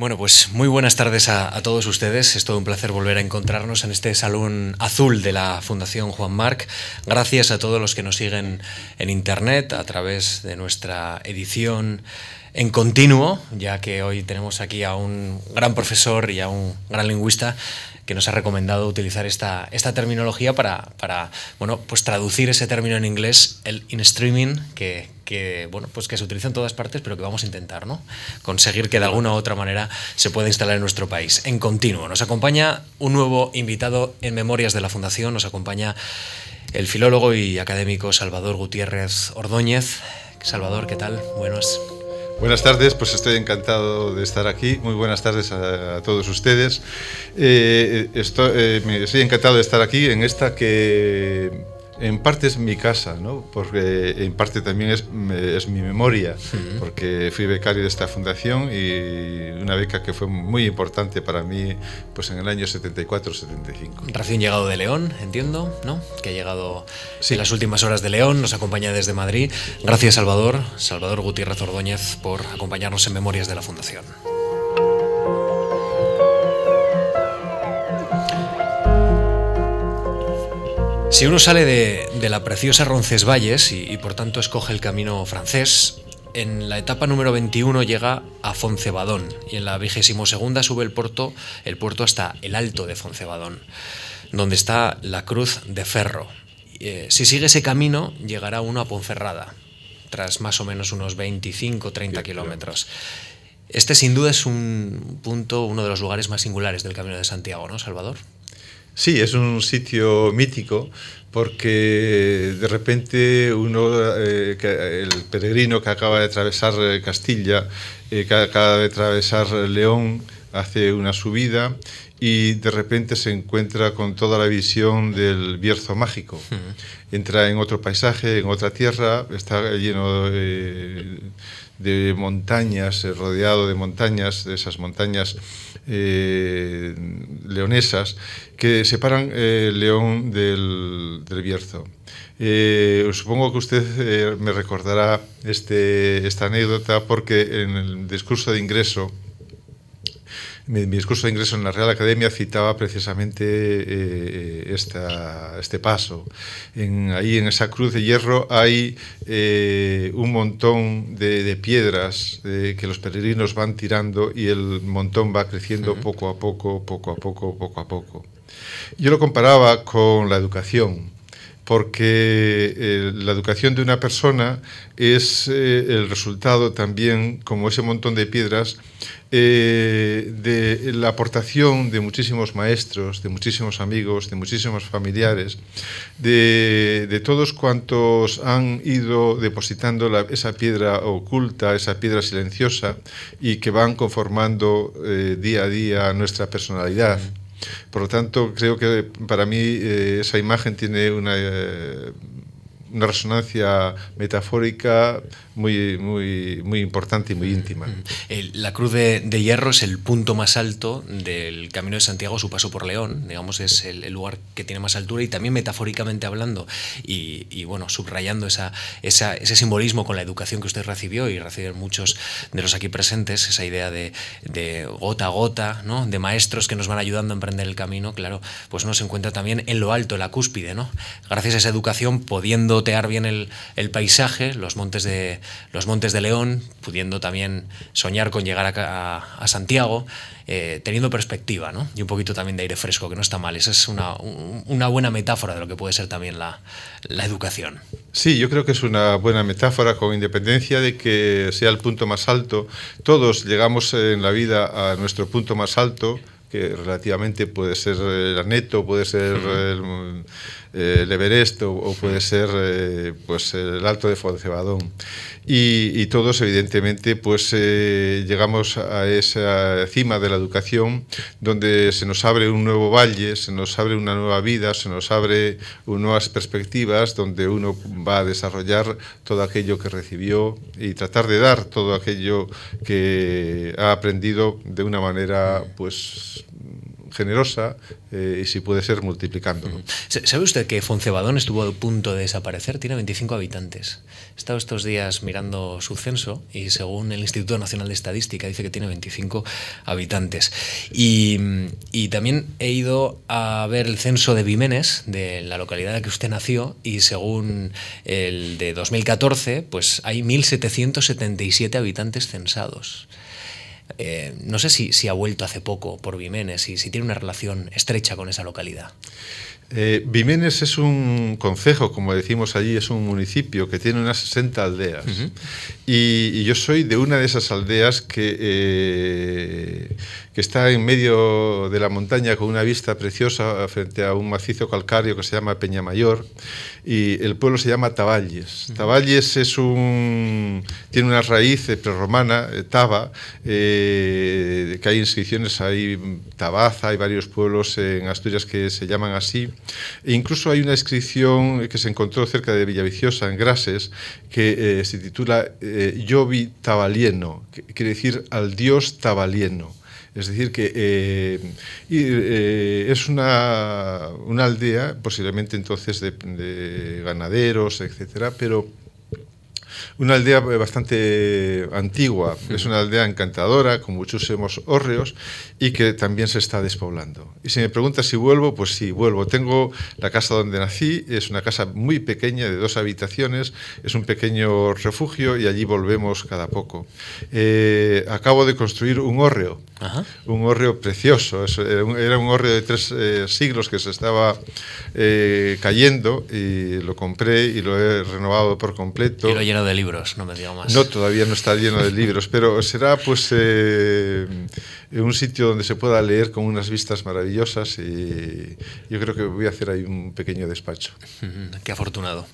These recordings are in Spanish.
Bueno, pues muy buenas tardes a, todos ustedes. Es todo un placer volver a encontrarnos en este salón azul de la Fundación Juan Marc. Gracias a todos los que nos siguen en Internet a través de nuestra edición en continuo, ya que hoy tenemos aquí a un gran profesor y a un gran lingüista que nos ha recomendado utilizar esta, esta terminología para, para, bueno, pues traducir ese término en inglés, el in streaming, que, que, bueno, pues que se utiliza en todas partes, pero que vamos a intentar ¿no? conseguir que de alguna u otra manera se pueda instalar en nuestro país. En continuo, nos acompaña un nuevo invitado en Memorias de la Fundación, nos acompaña el filólogo y académico Salvador Gutiérrez Ordóñez. Salvador, ¿qué tal? Buenos. Buenas tardes, pues estoy encantado de estar aquí. Muy buenas tardes a, todos ustedes. Eh, estoy, eh, estoy encantado de estar aquí en esta que en parte es mi casa, ¿no? porque en parte también es, es mi memoria, porque fui becario de esta fundación y una beca que fue muy importante para mí pues en el año 74-75. Recién llegado de León, entiendo, ¿no? que ha llegado en las últimas horas de León, nos acompaña desde Madrid. Gracias Salvador, Salvador Gutiérrez Ordóñez, por acompañarnos en Memorias de la Fundación. Si uno sale de, la preciosa Roncesvalles y, y, por tanto escoge el camino francés, en la etapa número 21 llega a Foncebadón y en la vigésimo segunda sube el puerto, el puerto hasta el Alto de Foncebadón, donde está la Cruz de Ferro. Eh, si sigue ese camino, llegará uno a Ponferrada, tras más o menos unos 25-30 kilómetros. Este sin duda es un punto, uno de los lugares más singulares del Camino de Santiago, ¿no, Salvador? Sí, es un sitio mítico porque de repente uno, eh, el peregrino que acaba de atravesar eh, Castilla, eh, que acaba de atravesar León, hace una subida y de repente se encuentra con toda la visión del Bierzo mágico. Entra en otro paisaje, en otra tierra, está lleno de, de montañas, rodeado de montañas, de esas montañas eh, leonesas que separan eh, León del, Bierzo. Eh, supongo que usted me recordará este, esta anécdota porque en el discurso de ingreso mi, discurso de ingreso en la Real Academia citaba precisamente eh, este paso. ahí en esa cruz de hierro hay eh, un montón de, piedras que los peregrinos van tirando y el montón va creciendo poco a poco, poco a poco, poco a poco. Yo lo comparaba con la educación porque eh, la educación de una persona es eh, el resultado también, como ese montón de piedras, eh, de la aportación de muchísimos maestros, de muchísimos amigos, de muchísimos familiares, de, todos cuantos han ido depositando esa piedra oculta, esa piedra silenciosa y que van conformando día a día nuestra personalidad. Por lo tanto, creo que para mí eh, esa imagen tiene una, eh, una resonancia metafórica muy, muy, muy importante y muy íntima. la Cruz de, Hierro es el punto más alto del Camino de Santiago, su paso por León, digamos, es el, lugar que tiene más altura y también metafóricamente hablando y, bueno, subrayando esa, ese simbolismo con la educación que usted recibió y reciben muchos de los aquí presentes, esa idea de, gota a gota, ¿no? de maestros que nos van ayudando a emprender el camino, claro, pues uno se encuentra también en lo alto, en la cúspide, ¿no? Gracias a esa educación, pudiendo tear bien el, el paisaje, los montes de, los Montes de León, pudiendo también soñar con llegar a, Santiago, eh, teniendo perspectiva ¿no? y un poquito también de aire fresco, que no está mal. Esa es una, una buena metáfora de lo que puede ser también la, la, educación. Sí, yo creo que es una buena metáfora, con independencia de que sea el punto más alto. Todos llegamos en la vida a nuestro punto más alto, que relativamente puede ser el Aneto, puede ser el eh, el Everest o, puede ser eh, pues el Alto de Foncebadón. Y, todos, evidentemente, pues eh, llegamos a esa cima de la educación donde se nos abre un nuevo valle, se nos abre una nueva vida, se nos abre nuevas perspectivas donde uno va a desarrollar todo aquello que recibió y tratar de dar todo aquello que ha aprendido de una manera pues generosa eh, y si puede ser multiplicándolo. ¿Sabe usted que Foncebadón estuvo a punto de desaparecer? Tiene 25 habitantes. He estado estos días mirando su censo y según el Instituto Nacional de Estadística dice que tiene 25 habitantes. Y, y también he ido a ver el censo de Vimenes, de la localidad en la que usted nació, y según el de 2014, pues hay 1.777 habitantes censados. Eh, no sé si, si, ha vuelto hace poco por Vimenes y si tiene una relación estrecha con esa localidad. Eh, Vimenes es un concejo, como decimos allí, es un municipio que tiene unas 60 aldeas. Uh -huh. y, y, yo soy de una de esas aldeas que, eh, que está en medio de la montaña con una vista preciosa frente a un macizo calcáreo que se llama Peñamayor y el pueblo se llama Taballes. Taballes es un, tiene una raíz prerromana, eh, Taba, eh, que hay inscripciones, hay Tabaza, hay varios pueblos en Asturias que se llaman así. E incluso hay una inscripción que se encontró cerca de Villaviciosa, en Grases, que eh, se titula eh, Yovi Tabalieno, que quiere decir al dios tabalieno. Es decir, que eh, eh, es una, una, aldea, posiblemente entonces de, de ganaderos, etcétera, pero una aldea bastante antigua, es una aldea encantadora, con muchísimos hórreos y que también se está despoblando. Y si me preguntas si vuelvo, pues sí, vuelvo. Tengo la casa donde nací, es una casa muy pequeña, de dos habitaciones, es un pequeño refugio y allí volvemos cada poco. Eh, acabo de construir un hórreo, Ajá. un hórreo precioso, era un hórreo de tres eh, siglos que se estaba eh, cayendo y lo compré y lo he renovado por completo. Y lo lleno de libros, no me más. No, todavía no está lleno de libros, pero será pues eh, un sitio donde se pueda leer con unas vistas maravillosas y yo creo que voy a hacer ahí un pequeño despacho. Qué afortunado.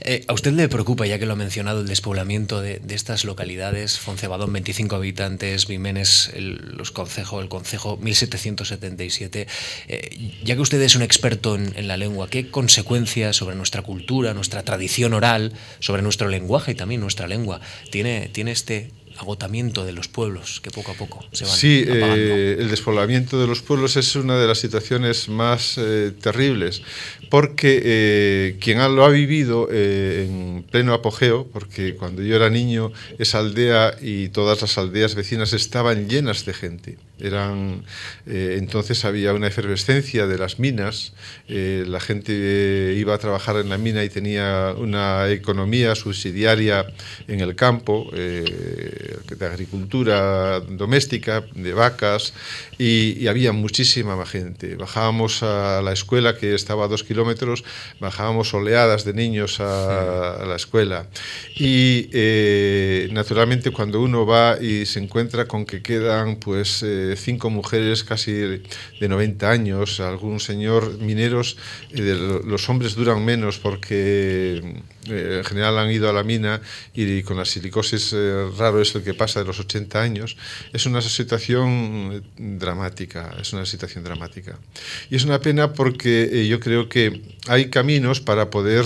Eh, ¿A usted le preocupa, ya que lo ha mencionado, el despoblamiento de, de estas localidades? Foncebadón, 25 habitantes, Vimenes, el, los concejo, el concejo, 1777. Eh, ya que usted es un experto en, en la lengua, ¿qué consecuencias sobre nuestra cultura, nuestra tradición oral, sobre nuestro lenguaje y también nuestra lengua tiene, tiene este agotamiento de los pueblos que poco a poco se van Sí, eh, el despoblamiento de los pueblos es una de las situaciones más eh, terribles, porque eh, quien lo ha vivido en pleno apogeo, porque cuando yo era niño, esa aldea y todas las aldeas vecinas estaban llenas de gente. Eran, eh, entonces había una efervescencia de las minas, la gente iba a trabajar en la mina y tenía una economía subsidiaria en el campo de agricultura doméstica, de vacas, y, y, había muchísima gente. Bajábamos a la escuela que estaba a dos kilómetros, bajábamos oleadas de niños a, a la escuela. Y eh, naturalmente cuando uno va y se encuentra con que quedan pues eh, cinco mujeres casi de 90 años, algún señor mineros, eh, de, los hombres duran menos porque eh, en general han ido a la mina y con la silicosis eh, raro es el que pasa de los 80 años, es una situación dramática, es una situación dramática. Y es una pena porque eh, yo creo que hay caminos para poder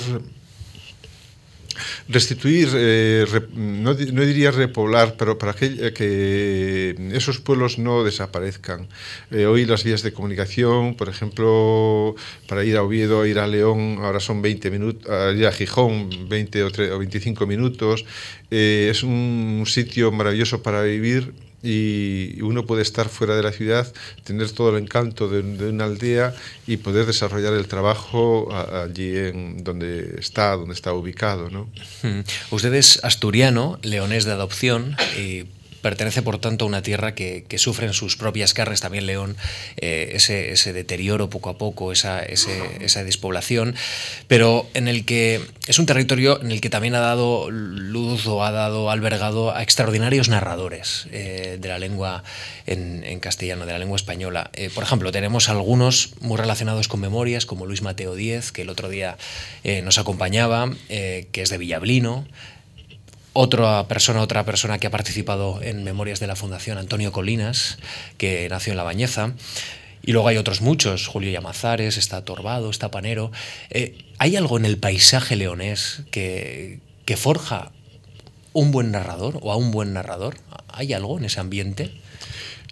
restituir, eh, no, no, diría repoblar, pero para que, eh, que esos pueblos no desaparezcan. Hoy las vías de comunicación, por ejemplo, para ir a Oviedo, ir a León, ahora son 20 minutos, ir a Gijón, 20 o, 3, o 25 minutos. Es un sitio maravilloso para vivir y uno puede estar fuera de la ciudad, tener todo el encanto de, de una aldea y poder desarrollar el trabajo allí en donde está, donde está ubicado. ¿no? Usted es asturiano, leonés de adopción pertenece por tanto a una tierra que, que sufre en sus propias carnes también León eh, ese, ese, deterioro poco a poco, esa, esa despoblación, pero en el que es un territorio en el que también ha dado luz o ha dado albergado a extraordinarios narradores eh, de la lengua en, castellano, de la lengua española. Eh, por ejemplo, tenemos algunos muy relacionados con memorias, como Luis Mateo Díez, que el otro día nos acompañaba, que es de Villablino, otra persona, otra persona que ha participado en Memorias de la Fundación, Antonio Colinas, que nació en La Bañeza. Y luego hay otros muchos, Julio Llamazares, está Torbado, está Panero. Eh, ¿Hay algo en el paisaje leonés que, que forja un buen narrador o a un buen narrador? ¿Hay algo en ese ambiente?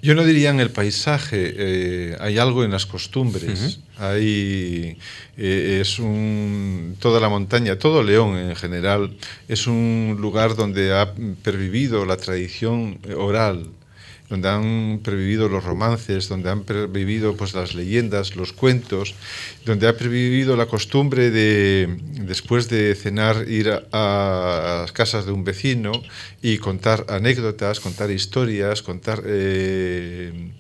Yo no diría en el paisaje, eh, hay algo en las costumbres. Hay, eh, es un, toda la montaña, todo León en general, es un lugar donde ha pervivido la tradición oral donde han pervivido los romances, donde han pervivido pues, las leyendas, los cuentos, donde ha pervivido la costumbre de, después de cenar, ir a, las casas de un vecino y contar anécdotas, contar historias, contar... Eh,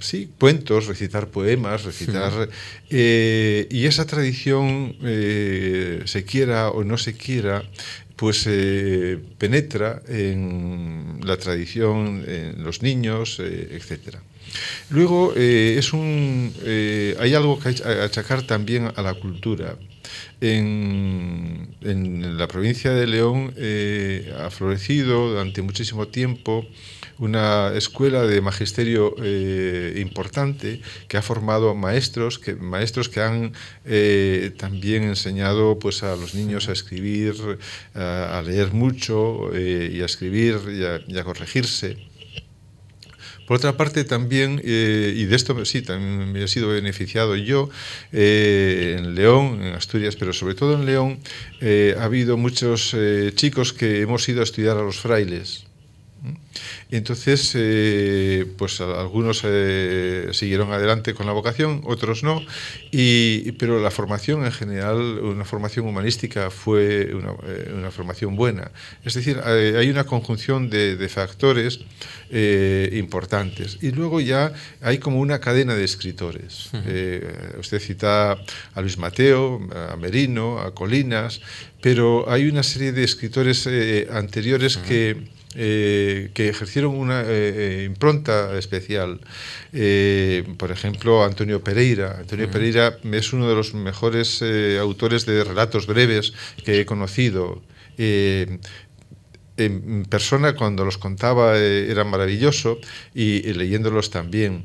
sí, cuentos, recitar poemas, recitar... Eh, y esa tradición, eh, se quiera o no se quiera, pues eh, penetra en la tradición, en los niños, eh, etc. Luego es un, hay algo que achacar también a la cultura. En, en la provincia de León ha florecido durante muchísimo tiempo una escuela de magisterio eh, importante que ha formado maestros que, maestros que han eh, también enseñado pues, a los niños a escribir, a, leer mucho eh, y a escribir y a, corregirse. Por otra parte, también, y de esto sí, también me he sido beneficiado yo, en León, en Asturias, pero sobre todo en León, ha habido muchos chicos que hemos ido a estudiar a los frailes. Entonces, eh, pues algunos eh, siguieron adelante con la vocación, otros no, y, pero la formación en general, una formación humanística fue una, eh, formación buena. Es decir, hay una conjunción de, factores importantes. Y luego ya hay como una cadena de escritores. usted cita a Luis Mateo, a Merino, a Colinas, pero hay una serie de escritores anteriores que eh, que ejercieron una eh, eh, impronta especial. por ejemplo, Antonio Pereira. Antonio Pereira es uno de los mejores autores de relatos breves que he conocido en persona cuando los contaba era maravilloso y, leyéndolos también.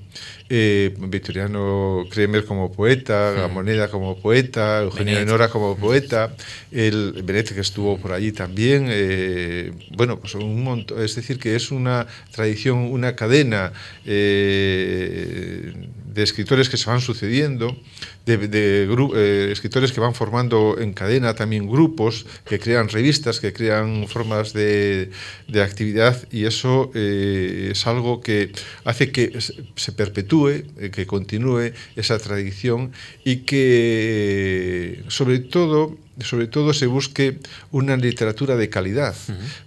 Eh, Victoriano Kremer como poeta, Gamoneda como poeta, Eugenio Enora como poeta, el Benet que estuvo por allí también. Eh, bueno, pues un montón. Es decir, que es una tradición, una cadena eh, de escritores que se van sucediendo, de, de eh, escritores que van formando en cadena también grupos, que crean revistas, que crean formas de, de actividad y eso eh, es algo que hace que se perpetúe, eh, que continúe esa tradición y que sobre todo sobre todo se busque una literatura de calidad,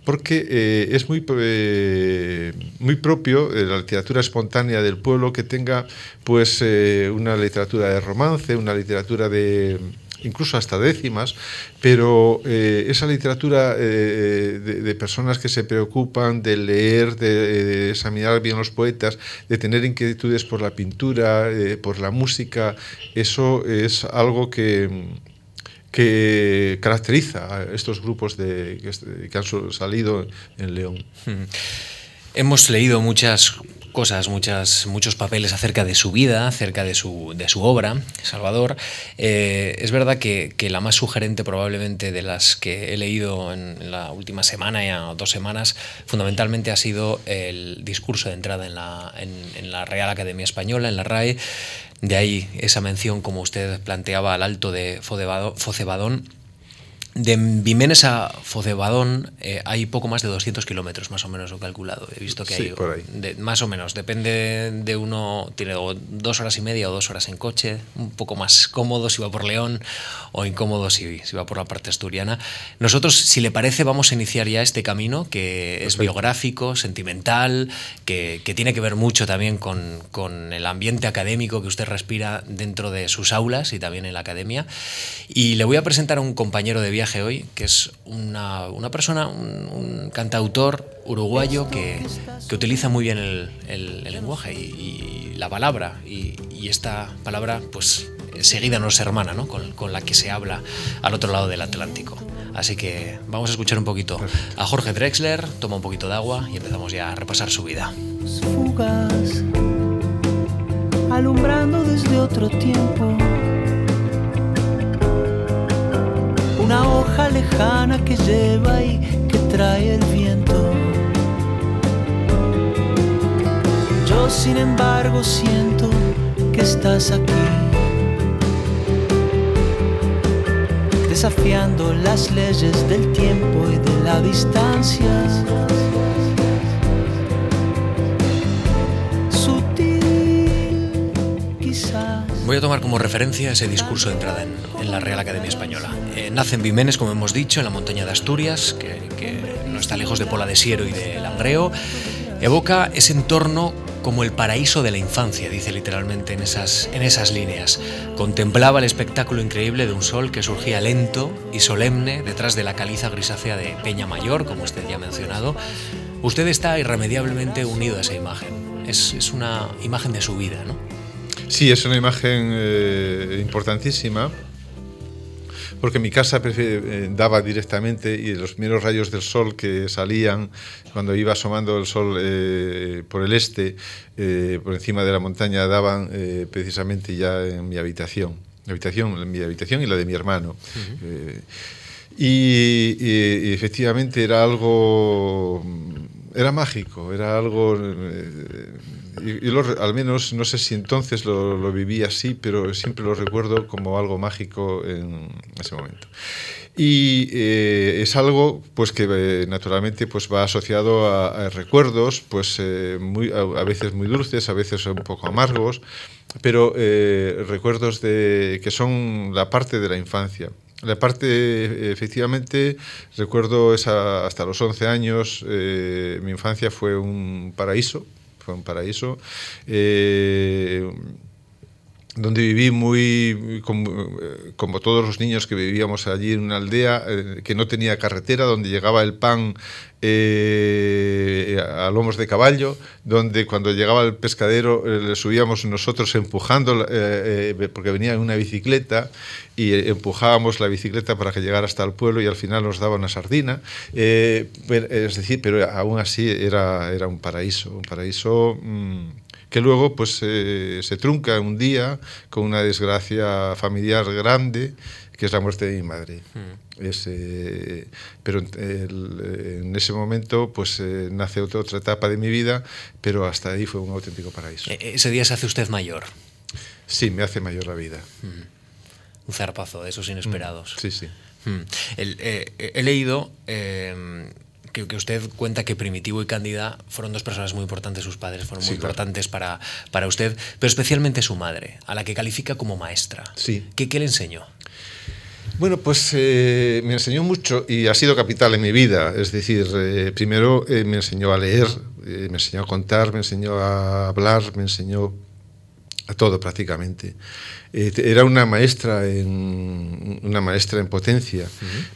porque eh, es muy, eh, muy propio de la literatura espontánea del pueblo que tenga pues una literatura de romance, una literatura de incluso hasta décimas, pero eh, esa literatura eh, de, personas que se preocupan de leer, de, examinar bien los poetas, de tener inquietudes por la pintura, eh, por la música, eso es algo que que caracteriza a estos grupos de, que, han salido en León. Hemos leído muchas cosas, muchas, muchos papeles acerca de su vida, acerca de su, de su obra, Salvador. Eh, es verdad que, la más sugerente probablemente de las que he leído en, la última semana ya dos semanas, fundamentalmente ha sido el discurso de entrada en la, en, la Real Academia Española, en la RAE. De ahí esa mención, como usted planteaba, al alto de Focebadón de Vimenes a Focebadón eh, hay poco más de 200 kilómetros, más o menos, he calculado. He visto que hay. más o menos. Depende de uno, tiene dos horas y media o dos horas en coche, un poco más cómodo si va por León o incómodo si, si va por la parte asturiana. Nosotros, si le parece, vamos a iniciar ya este camino que es biográfico, sentimental, que, que, tiene que ver mucho también con, con el ambiente académico que usted respira dentro de sus aulas y también en la academia. Y le voy a presentar a un compañero de viaje hoy, que es una, persona, un, cantautor uruguayo que, utiliza muy bien el, lenguaje y, la palabra. Y, esta palabra, pues, seguida nos hermana, ¿no? Con, con, la que se habla al otro lado del Atlántico. Así que vamos a escuchar un poquito a Jorge Drexler, toma un poquito de agua y empezamos ya a repasar su vida. Fugas, alumbrando desde otro tiempo una hoja lejana que lleva y que trae el viento. sin embargo siento que estás aquí. Desafiando las leyes del tiempo y de la distancia. Voy a tomar como referencia ese discurso de entrada en, la Real Academia Española. Eh, nace en Vimenes, como hemos dicho, en la montaña de Asturias, que, que no está lejos de Pola de Siero y de Langreo. Evoca ese entorno como el paraíso de la infancia, dice literalmente en esas, en esas líneas. Contemplaba el espectáculo increíble de un sol que surgía lento y solemne detrás de la caliza grisácea de Peña Mayor, como usted ya ha mencionado. Usted está irremediablemente unido a esa imagen. Es, es una imagen de su vida, ¿no? Sí, es una imagen eh, importantísima porque mi casa eh, daba directamente y los primeros rayos del sol que salían cuando iba asomando el sol eh, por el este, eh, por encima de la montaña, daban eh, precisamente ya en mi habitación, mi habitación, en mi habitación y la de mi hermano. Uh -huh. y, y, y, efectivamente era algo, era mágico, era algo y, lo, al menos no sé si entonces lo, lo, viví así, pero siempre lo recuerdo como algo mágico en ese momento. Y eh, es algo pues que eh, naturalmente pues va asociado a, a recuerdos pues eh, muy, a, a, veces muy dulces, a veces un poco amargos, pero eh, recuerdos de, que son la parte de la infancia. La parte, efectivamente, recuerdo esa, hasta los 11 años, eh, mi infancia fue un paraíso, foi un paraíso. Eh, donde viví muy como, como, todos los niños que vivíamos allí en una aldea eh, que no tenía carretera, donde llegaba el pan eh, a lomos de caballo, donde cuando llegaba el pescadero eh, le subíamos nosotros empujando, eh, eh, porque venía en una bicicleta y empujábamos la bicicleta para que llegara hasta el pueblo y al final nos daba una sardina. es decir, pero aún así era, era un paraíso, un paraíso... Mmm, que luego pues eh, se trunca un día con una desgracia familiar grande que es la muerte de mi madre. Mm. Es, eh, pero el, en ese momento pues eh, nace otra, otra, etapa de mi vida, pero hasta ahí fue un auténtico paraíso. E ese día se hace usted mayor. Sí, me hace mayor la vida. Mm. Un zarpazo de esos inesperados. Mm. Sí, sí. El, he leído que, que, usted cuenta que Primitivo y Cándida fueron dos personas muy importantes, sus padres fueron muy sí, importantes claro. para, para usted, pero especialmente su madre, a la que califica como maestra. Sí. ¿Qué, qué le enseñó? Bueno, pues eh, me enseñó mucho y ha sido capital en mi vida. Es decir, eh, primero eh, me enseñó a leer, me enseñó a contar, me enseñó a hablar, me enseñó a todo prácticamente. Eh, era una maestra en una maestra en potencia.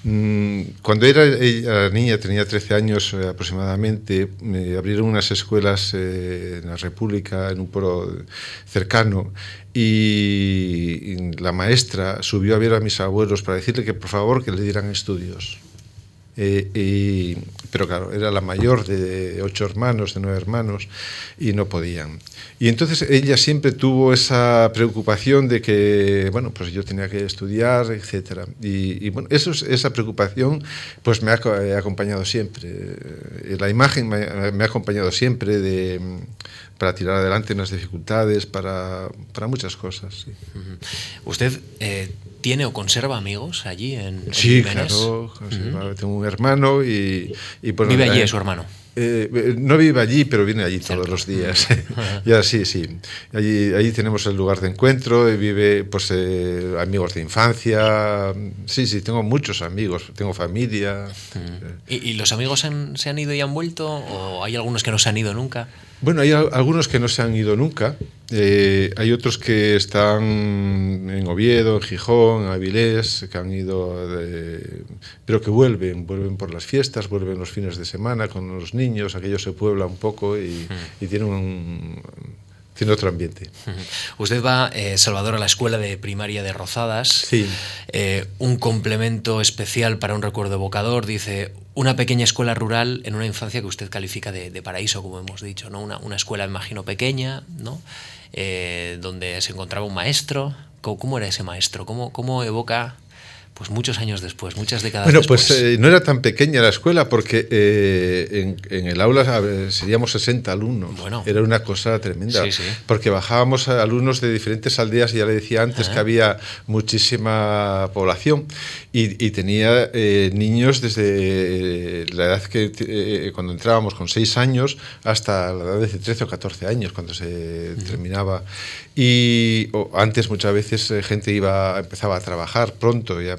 Uh -huh. Cuando era ella niña, tenía 13 años eh, aproximadamente, me abrieron unas escuelas eh, en la República, en un pueblo cercano, y, y la maestra subió a ver a mis abuelos para decirle que por favor que le dieran estudios. Eh, y, pero claro, era la mayor de ocho hermanos, de nueve hermanos, y no podían. Y entonces ella siempre tuvo esa preocupación de que, bueno, pues yo tenía que estudiar, etc. Y, y bueno, eso, esa preocupación pues me ha, acompañado siempre. Eh, la imagen me, me ha acompañado siempre de, para tirar adelante en las dificultades, para, para muchas cosas. Sí. ¿Usted eh, tiene o conserva amigos allí en, en Sí, Jiménez? claro. Uh -huh. Tengo un hermano y... y pues, ¿Vive allí eh, su hermano? Eh, no vive allí, pero viene allí todos los días. ya sí, sí. Allí, allí tenemos el lugar de encuentro, y vive pues eh, amigos de infancia. Sí, sí, tengo muchos amigos, tengo familia. Mm. ¿Y, ¿Y, los amigos han, se han ido y han vuelto? ¿O hay algunos que no se han ido nunca? Bueno, hay algunos que no se han ido nunca. Eh, hay otros que están en Oviedo, en Gijón, en Avilés, que han ido, de, pero que vuelven, vuelven por las fiestas, vuelven los fines de semana con los niños, aquello se puebla un poco y, mm. y tiene un tiene otro ambiente. Usted va, eh, Salvador, a la escuela de primaria de Rozadas. Sí. Eh, un complemento especial para un recuerdo evocador. Dice, una pequeña escuela rural en una infancia que usted califica de, de paraíso, como hemos dicho. ¿no? Una, una escuela, imagino, pequeña, ¿no? Eh, donde se encontraba un maestro. ¿Cómo, ¿Cómo, era ese maestro? ¿Cómo, cómo evoca pues muchos años después, muchas décadas bueno, después. Bueno, pues eh, no era tan pequeña la escuela porque eh, en, en, el aula ver, seríamos 60 alumnos. Bueno. Era una cosa tremenda. Sí, sí. Porque bajábamos a alumnos de diferentes aldeas, y ya le decía antes que había muchísima población y, y tenía eh, niños desde la edad que eh, cuando entrábamos con 6 años hasta la edad de 13 o 14 años, cuando se terminaba. Y antes muchas veces eh, gente iba empezaba a trabajar pronto, ya,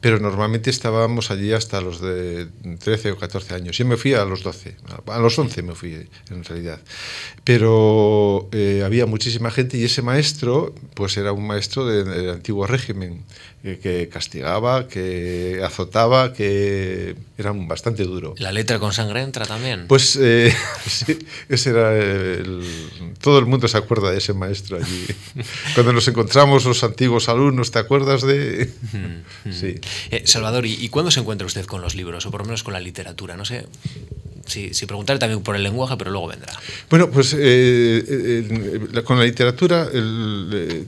pero normalmente estábamos allí hasta los de 13 o 14 años. Yo me fui a los 12, a los 11 me fui en realidad. Pero eh, había muchísima gente y ese maestro pues era un maestro de, del antiguo régimen que, que castigaba, que azotaba, que era bastante duro. ¿La letra con sangre entra también? Pues eh, sí, ese era el, todo el mundo se acuerda de ese maestro allí. Cuando nos encontramos los antiguos alumnos, ¿te acuerdas de...? sí. Eh, Salvador, ¿y, ¿y cuándo se encuentra usted con los libros, o por lo menos con la literatura? No sé, si, si preguntar también por el lenguaje, pero luego vendrá. Bueno, pues eh, eh, con la literatura el,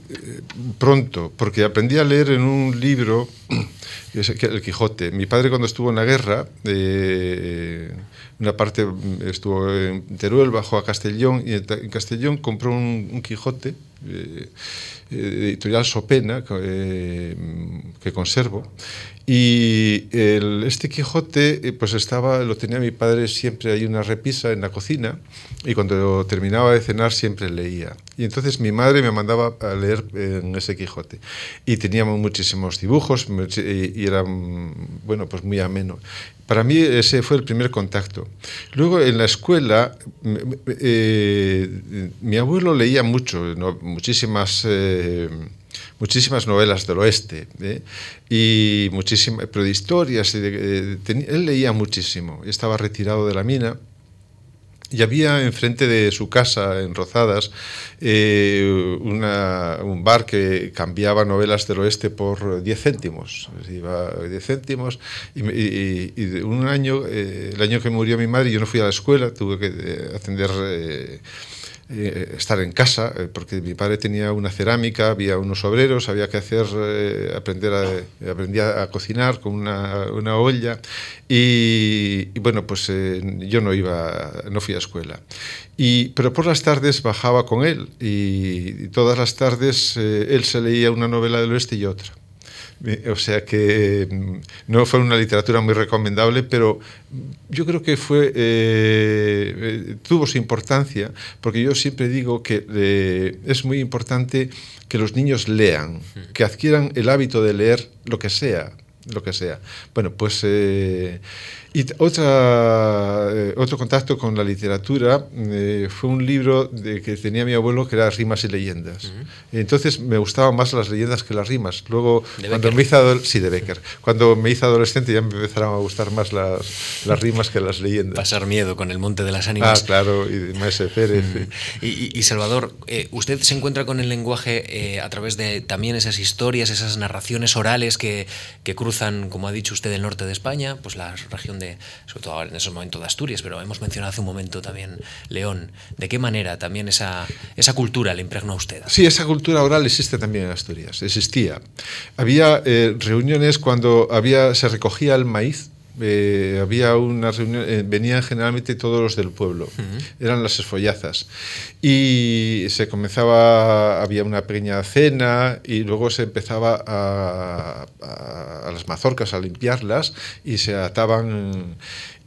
pronto, porque aprendí a leer en un libro, El Quijote. Mi padre cuando estuvo en la guerra, una parte estuvo en Teruel, bajó a Castellón, y en Castellón compró un, Quijote, editorial Sopena, que conservo, y el, este Quijote, pues estaba, lo tenía mi padre siempre hay una repisa en la cocina y cuando terminaba de cenar siempre leía. Y entonces mi madre me mandaba a leer en ese Quijote. Y teníamos muchísimos dibujos y, era, bueno, pues muy ameno. Para mí ese fue el primer contacto. Luego en la escuela, eh, mi abuelo leía mucho, no, muchísimas... Eh, muchísimas novelas del oeste ¿eh? y muchísimas pero de historias y eh, él leía muchísimo estaba retirado de la mina y había enfrente de su casa en Rozadas eh, un bar que cambiaba novelas del oeste por 10 céntimos. Iba 10 céntimos y, y, un año, eh, el año que murió mi madre, yo no fui a la escuela, tuve que atender estar en casa, eh, porque mi padre tenía una cerámica, había unos obreros, había que hacer, eh, aprender a, aprendí a cocinar con una, una olla y, y, bueno, pues eh, yo no iba, no fui a escuela. Y, pero por las tardes bajaba con él y, y todas las tardes eh, él se leía una novela del oeste y otra. O sea que mm, no fue una literatura muy recomendable, pero yo creo que fue eh, tuvo su importancia, porque yo siempre digo que eh, es muy importante que los niños lean, que adquieran el hábito de leer lo que sea, lo que sea. Bueno, pues eh, y otra, eh, otro contacto con la literatura eh, fue un libro de, que tenía mi abuelo que era Rimas y Leyendas. Uh -huh. Entonces me gustaban más las leyendas que las rimas. Luego, ¿De cuando Becker? me hizo sí, de Becker. Cuando me hizo adolescente ya me empezaron a gustar más las, las rimas que las leyendas. Pasar miedo con el Monte de las Ánimas. Ah, claro, y Maese Pérez. Mm. Y, y, Salvador, eh, usted se encuentra con el lenguaje a través de también esas historias, esas narraciones orales que, que cruzan, como ha dicho usted, el norte de España, pues la región de, sobre todo ahora en esos momentos de Asturias, pero hemos mencionado hace un momento también León. ¿De qué manera también esa, esa cultura le impregnó a usted? Sí, esa cultura oral existe también en Asturias, existía. Había eh, reuniones cuando había, se recogía el maíz, eh, había una reunión, eh, venían generalmente todos los del pueblo, uh -huh. eran las esfollazas. Y se comenzaba, había una pequeña cena y luego se empezaba a, a, a las mazorcas a limpiarlas y se ataban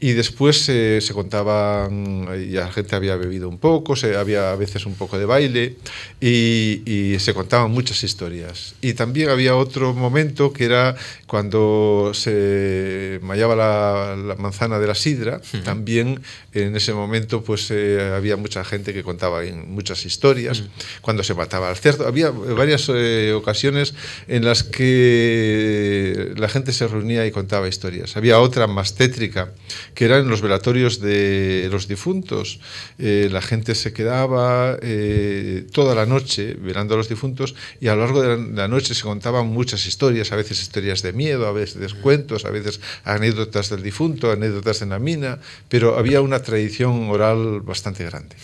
y después eh, se contaban, y la gente había bebido un poco, se, había a veces un poco de baile y, y, se contaban muchas historias. Y también había otro momento que era cuando se mallaba la, la manzana de la sidra, también en ese momento pues eh, había mucha gente que contaba muchas historias, cuando se mataba al cerdo, había varias eh, ocasiones en las que la gente se reunía y contaba historias. Había otra más tétrica que eran los velatorios de los difuntos. Eh, la gente se quedaba eh, toda la noche velando a los difuntos y a lo largo de la noche se contaban muchas historias, a veces historias de miedo, a veces cuentos, a veces anécdotas del difunto, anécdotas en la mina, pero había una tradición oral bastante grande.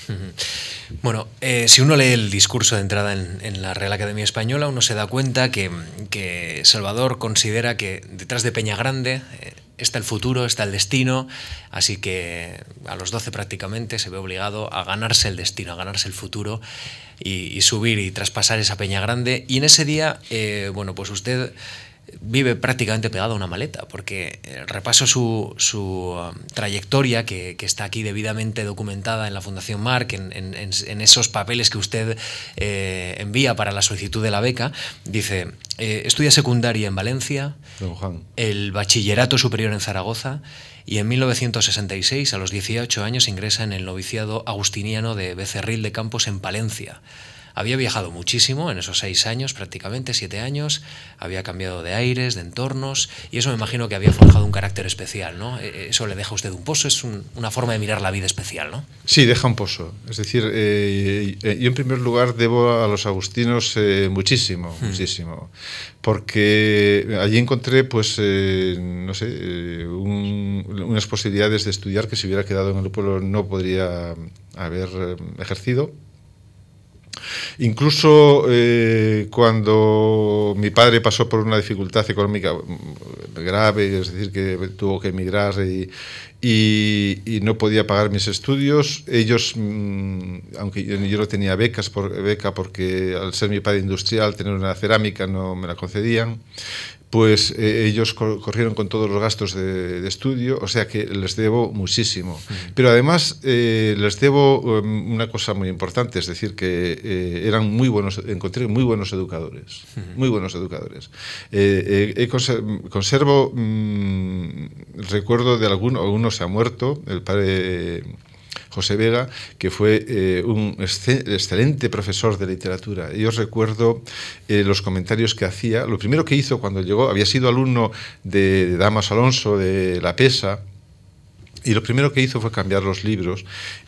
Bueno, eh, si uno lee el discurso de entrada en, la Real Academia Española, uno se da cuenta que, Salvador considera que detrás de Peña Grande eh, está el futuro, está el destino, así que a los 12 prácticamente se ve obligado a ganarse el destino, a ganarse el futuro y, subir y traspasar esa Peña Grande. Y en ese día, eh, bueno, pues usted vive prácticamente pegado a una maleta, porque eh, repaso su, su um, trayectoria, que, que, está aquí debidamente documentada en la Fundación Marc, en, en, en esos papeles que usted eh, envía para la solicitud de la beca. Dice, eh, estudia secundaria en Valencia, el bachillerato superior en Zaragoza, y en 1966, a los 18 años, ingresa en el noviciado agustiniano de Becerril de Campos en Palencia. Había viajado muchísimo en esos seis años, prácticamente siete años, había cambiado de aires, de entornos, y eso me imagino que había forjado un carácter especial, ¿no? E, e, eso le deja a usted un pozo, es una forma de mirar la vida especial, ¿no? Sí, deja un pozo. Es decir, eh, eh, yo en primer lugar debo a los agustinos eh, muchísimo, hmm. muchísimo, porque allí encontré, pues, no sé, unas posibilidades de estudiar que si hubiera quedado en el pueblo no podría haber ejercido Incluso eh, cuando mi padre pasó por una dificultad económica grave, es decir, que tuvo que emigrar y, no podía pagar mis estudios, ellos, mm, aunque yo, no tenía becas por, beca porque al ser mi padre industrial, tener una cerámica no me la concedían, pues eh, ellos corrieron con todos los gastos de, estudio, o sea que les debo muchísimo. Pero además eh, les debo um, una cosa muy importante, es decir, que eh, eran muy buenos, encontré muy buenos educadores, muy buenos educadores. conservo mm, recuerdo de alguno, alguno se ha muerto, el padre José Vega, que fue eh, un excelente profesor de literatura. Yo recuerdo eh, los comentarios que hacía. Lo primero que hizo cuando llegó, había sido alumno de, Damas Alonso, de La Pesa, y lo primero que hizo fue cambiar los libros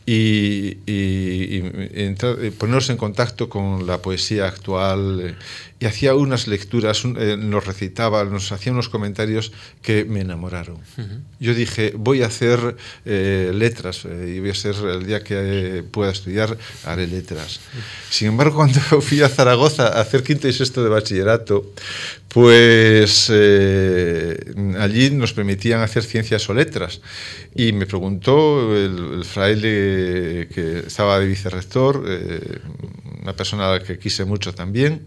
y, y, eh, ponernos en contacto con la poesía actual y hacía unas lecturas, eh, nos recitaba, nos hacía unos comentarios que me enamoraron. Yo dije, voy a hacer eh, letras eh, y voy a ser el día que pueda estudiar, haré letras. Sin embargo, cuando fui a Zaragoza a hacer quinto y sexto de bachillerato, pues allí nos permitían hacer ciencias o letras. Y me preguntó el, fraile que estaba de vicerrector, una persona a la que quise mucho también,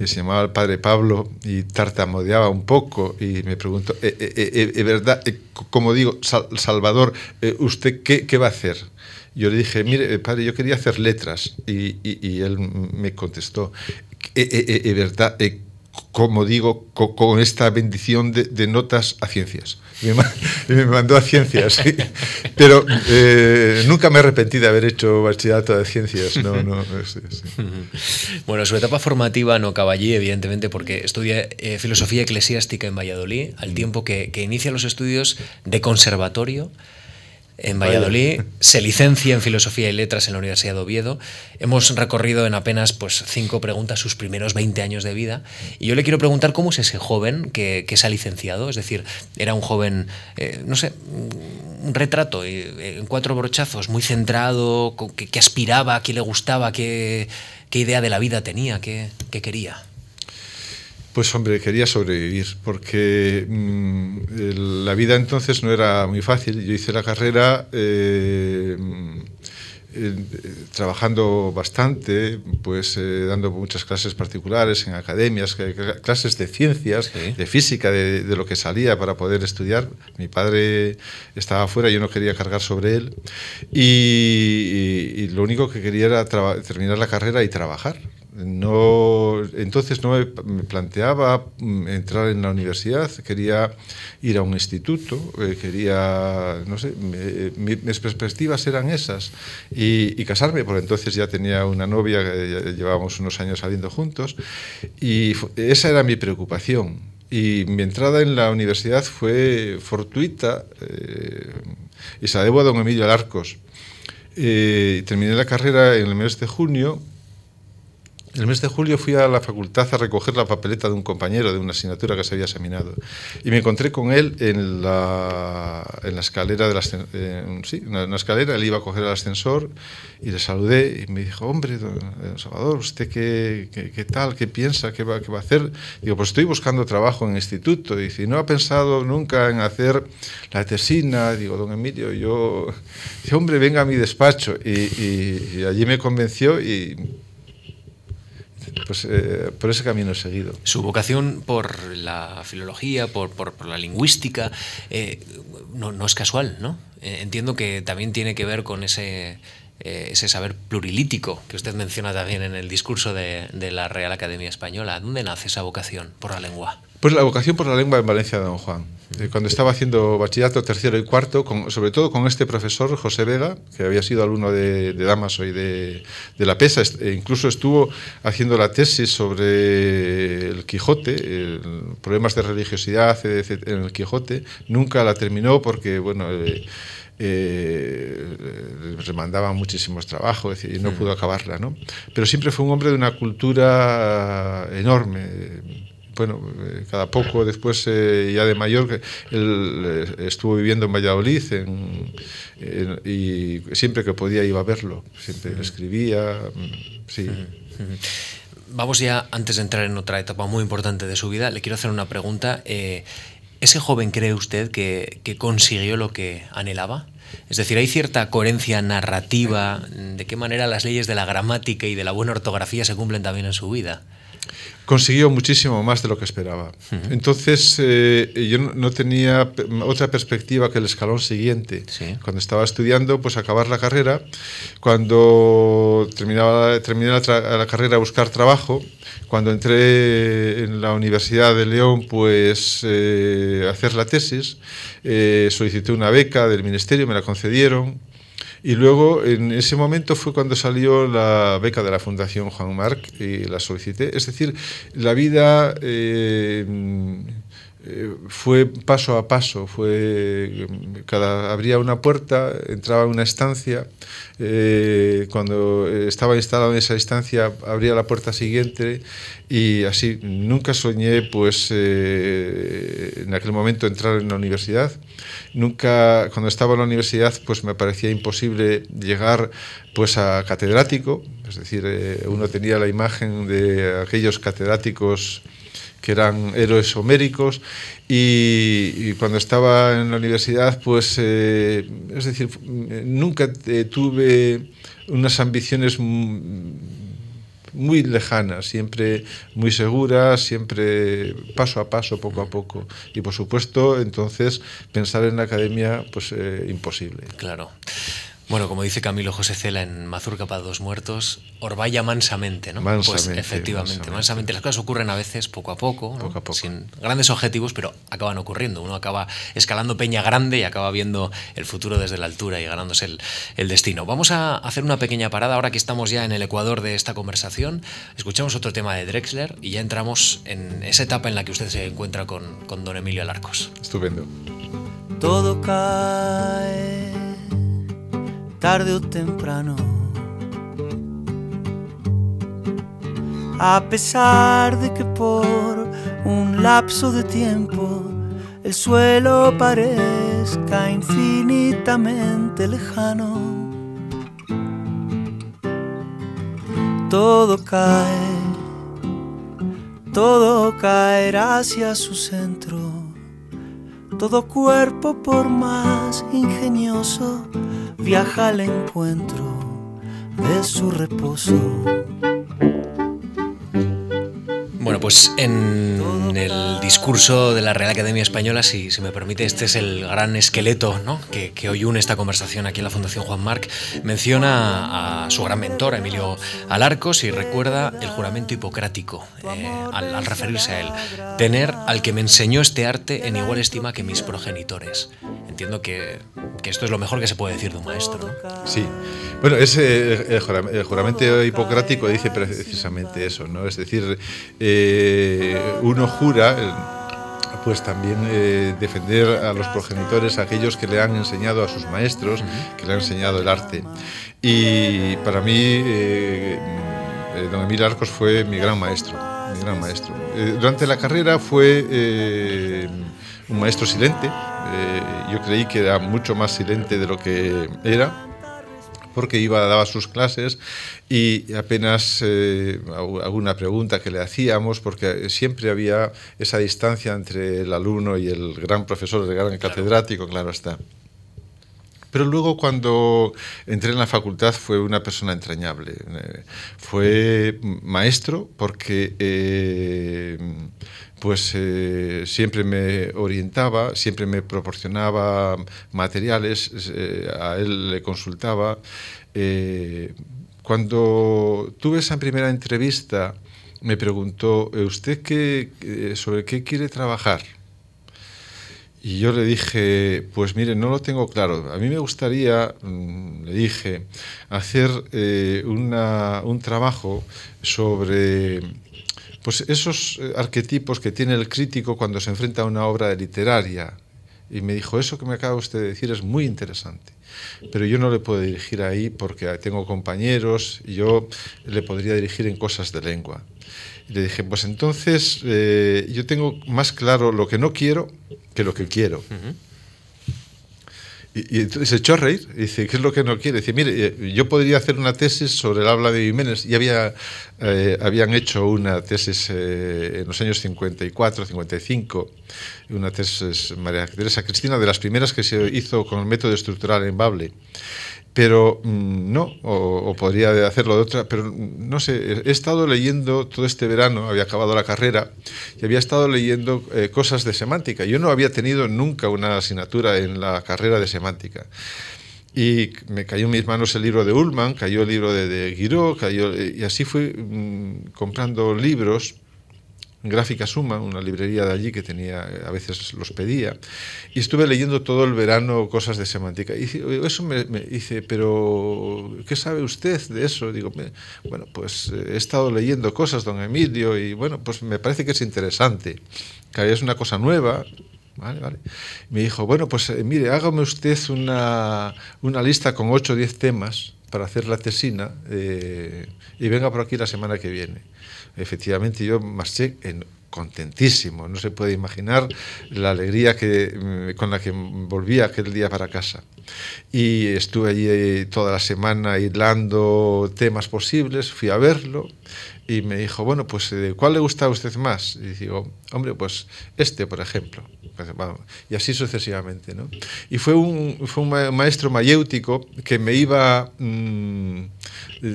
eh, se llamaba el padre Pablo y tartamudeaba un poco y me preguntó, ¿es eh, eh, verdad, como digo, Salvador, ¿usted qué, qué, va a hacer? Yo le dije, mire, padre, yo quería hacer letras y, y, él me contestó, ¿es verdad, como digo, con, esta bendición de, de notas a ciencias? y me mandó a ciencias. Pero eh, nunca me arrepentí de haber hecho bachillerato de ciencias. No, no, Bueno, su etapa formativa no acaba allí, evidentemente, porque estudia eh, filosofía eclesiástica en Valladolid, al mm. tiempo que, que inicia los estudios de conservatorio en Valladolid, se licencia en Filosofía y Letras en la Universidad de Oviedo. Hemos recorrido en apenas pues, cinco preguntas sus primeros 20 años de vida. Y yo le quiero preguntar cómo es ese joven que, se ha licenciado. Es decir, era un joven, eh, no sé, un retrato eh, en cuatro brochazos, muy centrado, que, aspiraba, que le gustaba, qué, idea de la vida tenía, qué quería. Pues hombre, quería sobrevivir, porque mm, la vida entonces no era muy fácil. Yo hice la carrera eh, eh, trabajando bastante, pues eh, dando muchas clases particulares en academias, clases de ciencias, de física, de, lo que salía para poder estudiar. Mi padre estaba afuera, yo no quería cargar sobre él, y lo único que quería era terminar la carrera y trabajar no, entonces no me, planteaba mm, entrar en la universidad, quería ir a un instituto, eh, quería, no sé, mis perspectivas eran esas y, casarme, porque entonces ya tenía una novia, llevábamos unos años saliendo juntos y esa era mi preocupación. Y mi entrada en la universidad fue fortuita, eh, y se la debo a don Emilio Alarcos. Eh, terminé la carrera en el mes de junio el mes de julio fui a la facultad a recoger la papeleta de un compañero de una asignatura que se había examinado y me encontré con él en la, en la escalera de la, sí, en la escalera, él iba a coger el ascensor y le saludé y me dijo, hombre, don, Salvador, ¿usted qué, qué, tal? ¿Qué piensa? ¿Qué va, ¿Qué va a hacer? Digo, pues estoy buscando trabajo en instituto y si no ha pensado nunca en hacer la tesina, digo, don Emilio, yo, hombre, venga a mi despacho y allí me convenció y pues eh, por ese camino he seguido. Su vocación por la filología, por, por, la lingüística, eh, no, es casual, ¿no? Eh, entiendo que también tiene que ver con ese, ese saber plurilítico que usted menciona también en el discurso de, de la Real Academia Española. ¿Dónde nace esa vocación por la lengua? Pues la vocación por la lengua en Valencia de Don Juan. Eh, cuando estaba haciendo bachillerato tercero y cuarto, con, sobre todo con este profesor, José Vega, que había sido alumno de, de Damaso y de, de, La Pesa, e incluso estuvo haciendo la tesis sobre el Quijote, el, problemas de religiosidad en el Quijote. Nunca la terminó porque, bueno, eh, eh, les mandaban muchísimos trabajos y no pudo acabarla, ¿no? Pero siempre fue un hombre de una cultura enorme bueno, eh, cada poco después, eh, ya de mayor, él eh, estuvo viviendo en Valladolid en, en, y siempre que podía iba a verlo, siempre escribía, sí. Uh -huh. Vamos ya, antes de entrar en otra etapa muy importante de su vida, le quiero hacer una pregunta. Eh, ¿Ese joven cree usted que, que consiguió lo que anhelaba? Es decir, hay cierta coherencia narrativa, de qué manera las leyes de la gramática y de la buena ortografía se cumplen también en su vida consiguió muchísimo más de lo que esperaba. Entonces, eh, yo no tenía otra perspectiva que el escalón siguiente. Sí. Cuando estaba estudiando, pues acabar la carrera. Cuando terminaba, terminé la, la, carrera a buscar trabajo, cuando entré en la Universidad de León, pues eh, hacer la tesis, eh, solicité una beca del ministerio, me la concedieron. Y luego, en ese momento fue cuando salió la beca de la Fundación Juan Marc y la solicité. Es decir, la vida eh, eh, fue paso a paso, fue cada abría una puerta, entraba en una estancia, eh, cuando estaba instalado en esa estancia abría la puerta siguiente y así nunca soñé pues eh, en aquel momento entrar en la universidad, nunca cuando estaba en la universidad pues me parecía imposible llegar pues a catedrático, es decir, eh, uno tenía la imagen de aquellos catedráticos que eran héroes homéricos y, cuando estaba en la universidad pues eh, es decir nunca eh, tuve unas ambiciones muy lejanas, siempre muy seguras, siempre paso a paso, poco a poco. Y por supuesto, entonces, pensar en la academia, pues eh, imposible. Claro. Bueno, como dice Camilo José Cela en Mazurca para dos muertos, Orbaya mansamente, ¿no? Mansamente. Pues efectivamente, mansamente. mansamente. Las cosas ocurren a veces poco a poco, ¿no? poco, a poco. sin grandes objetivos, pero acaban ocurriendo. Uno acaba escalando peña grande y acaba viendo el futuro desde la altura y ganándose el, el destino. Vamos a hacer una pequeña parada ahora que estamos ya en el ecuador de esta conversación. Escuchamos otro tema de Drexler y ya entramos en esa etapa en la que usted se encuentra con, con don Emilio Alarcos. Estupendo. Todo cae tarde o temprano. A pesar de que por un lapso de tiempo el suelo parezca infinitamente lejano, todo cae, todo caerá hacia su centro, todo cuerpo por más ingenioso viaja al encuentro de su reposo. Pues en el discurso de la Real Academia Española, si, si me permite, este es el gran esqueleto ¿no? que, que, hoy une esta conversación aquí en la Fundación Juan Marc. Menciona a su gran mentor, Emilio Alarcos, y recuerda el juramento hipocrático eh, al referirse a él. Tener al que me enseñó este arte en igual estima que mis progenitores. Entiendo que, que esto es lo mejor que se puede decir de un maestro, ¿no? Sí. Bueno, ese, el juramento hipocrático dice precisamente eso, ¿no? Es decir, eh, uno jura pues también eh, defender a los progenitores, a aquellos que le han enseñado a sus maestros, que le han enseñado el arte. Y para mí, eh, eh, don Emilio Arcos fue mi gran maestro, mi gran maestro. durante la carrera fue un maestro silente, yo creí que era mucho más silente de lo que era, porque iba, daba sus clases y apenas eh, alguna pregunta que le hacíamos, porque siempre había esa distancia entre el alumno y el gran profesor, el gran catedrático, claro está. Pero luego cuando entré en la facultad fue una persona entrañable. Eh, fue maestro porque eh, pues eh, siempre me orientaba, siempre me proporcionaba materiales, a él le consultaba. cuando tuve esa primera entrevista me preguntó, ¿usted qué, sobre qué quiere trabajar? Y yo le dije, pues mire, no lo tengo claro. A mí me gustaría, mm, le dije, hacer eh, un trabajo sobre pues esos eh, arquetipos que tiene el crítico cuando se enfrenta a una obra literaria. Y me dijo, eso que me acaba usted de decir es muy interesante, pero yo no le puedo dirigir ahí porque tengo compañeros y yo le podría dirigir en cosas de lengua. Y le dije, pues entonces eh, yo tengo más claro lo que no quiero que lo que quiero. Y, entonces se echó a reír. Y dice, ¿qué es lo que no quiere? Dice, mire, eh, yo podría hacer una tesis sobre el habla de Jiménez. Y había, eh, habían hecho una tesis en los años 54, 55, una tesis María Teresa Cristina, de las primeras que se hizo con el método estructural en Bable pero mm, no, o, podría hacerlo de otra, pero mm, no sé, he estado leyendo todo este verano, había acabado la carrera, y había estado leyendo eh, cosas de semántica. Yo no había tenido nunca una asignatura en la carrera de semántica. Y me cayó en mis manos el libro de Ullman, cayó el libro de, de Guiraud, cayó, y así fui mm, comprando libros Gráfica Suma, una librería de allí que tenía, a veces los pedía, y estuve leyendo todo el verano cosas de semántica. Y eso me, dice, pero ¿qué sabe usted de eso? Digo, bueno, pues eh, he estado leyendo cosas, don Emilio, y bueno, pues me parece que es interesante, que es una cosa nueva, Vale, vale. Me dijo, bueno, pues eh, mire, hágame usted una, una lista con 8 o 10 temas para hacer la tesina eh, y venga por aquí la semana que viene efectivamente yo marché en, contentísimo, no se puede imaginar la alegría que, mm, con la que volví aquel día para casa. Y estuve allí toda la semana hilando temas posibles, fui a verlo y me dijo, bueno, pues eh, ¿cuál le gusta a usted más? Y digo, hombre, pues este, por ejemplo. Pues, y así sucesivamente. ¿no? Y fue un, fue un maestro mayéutico que me iba mm,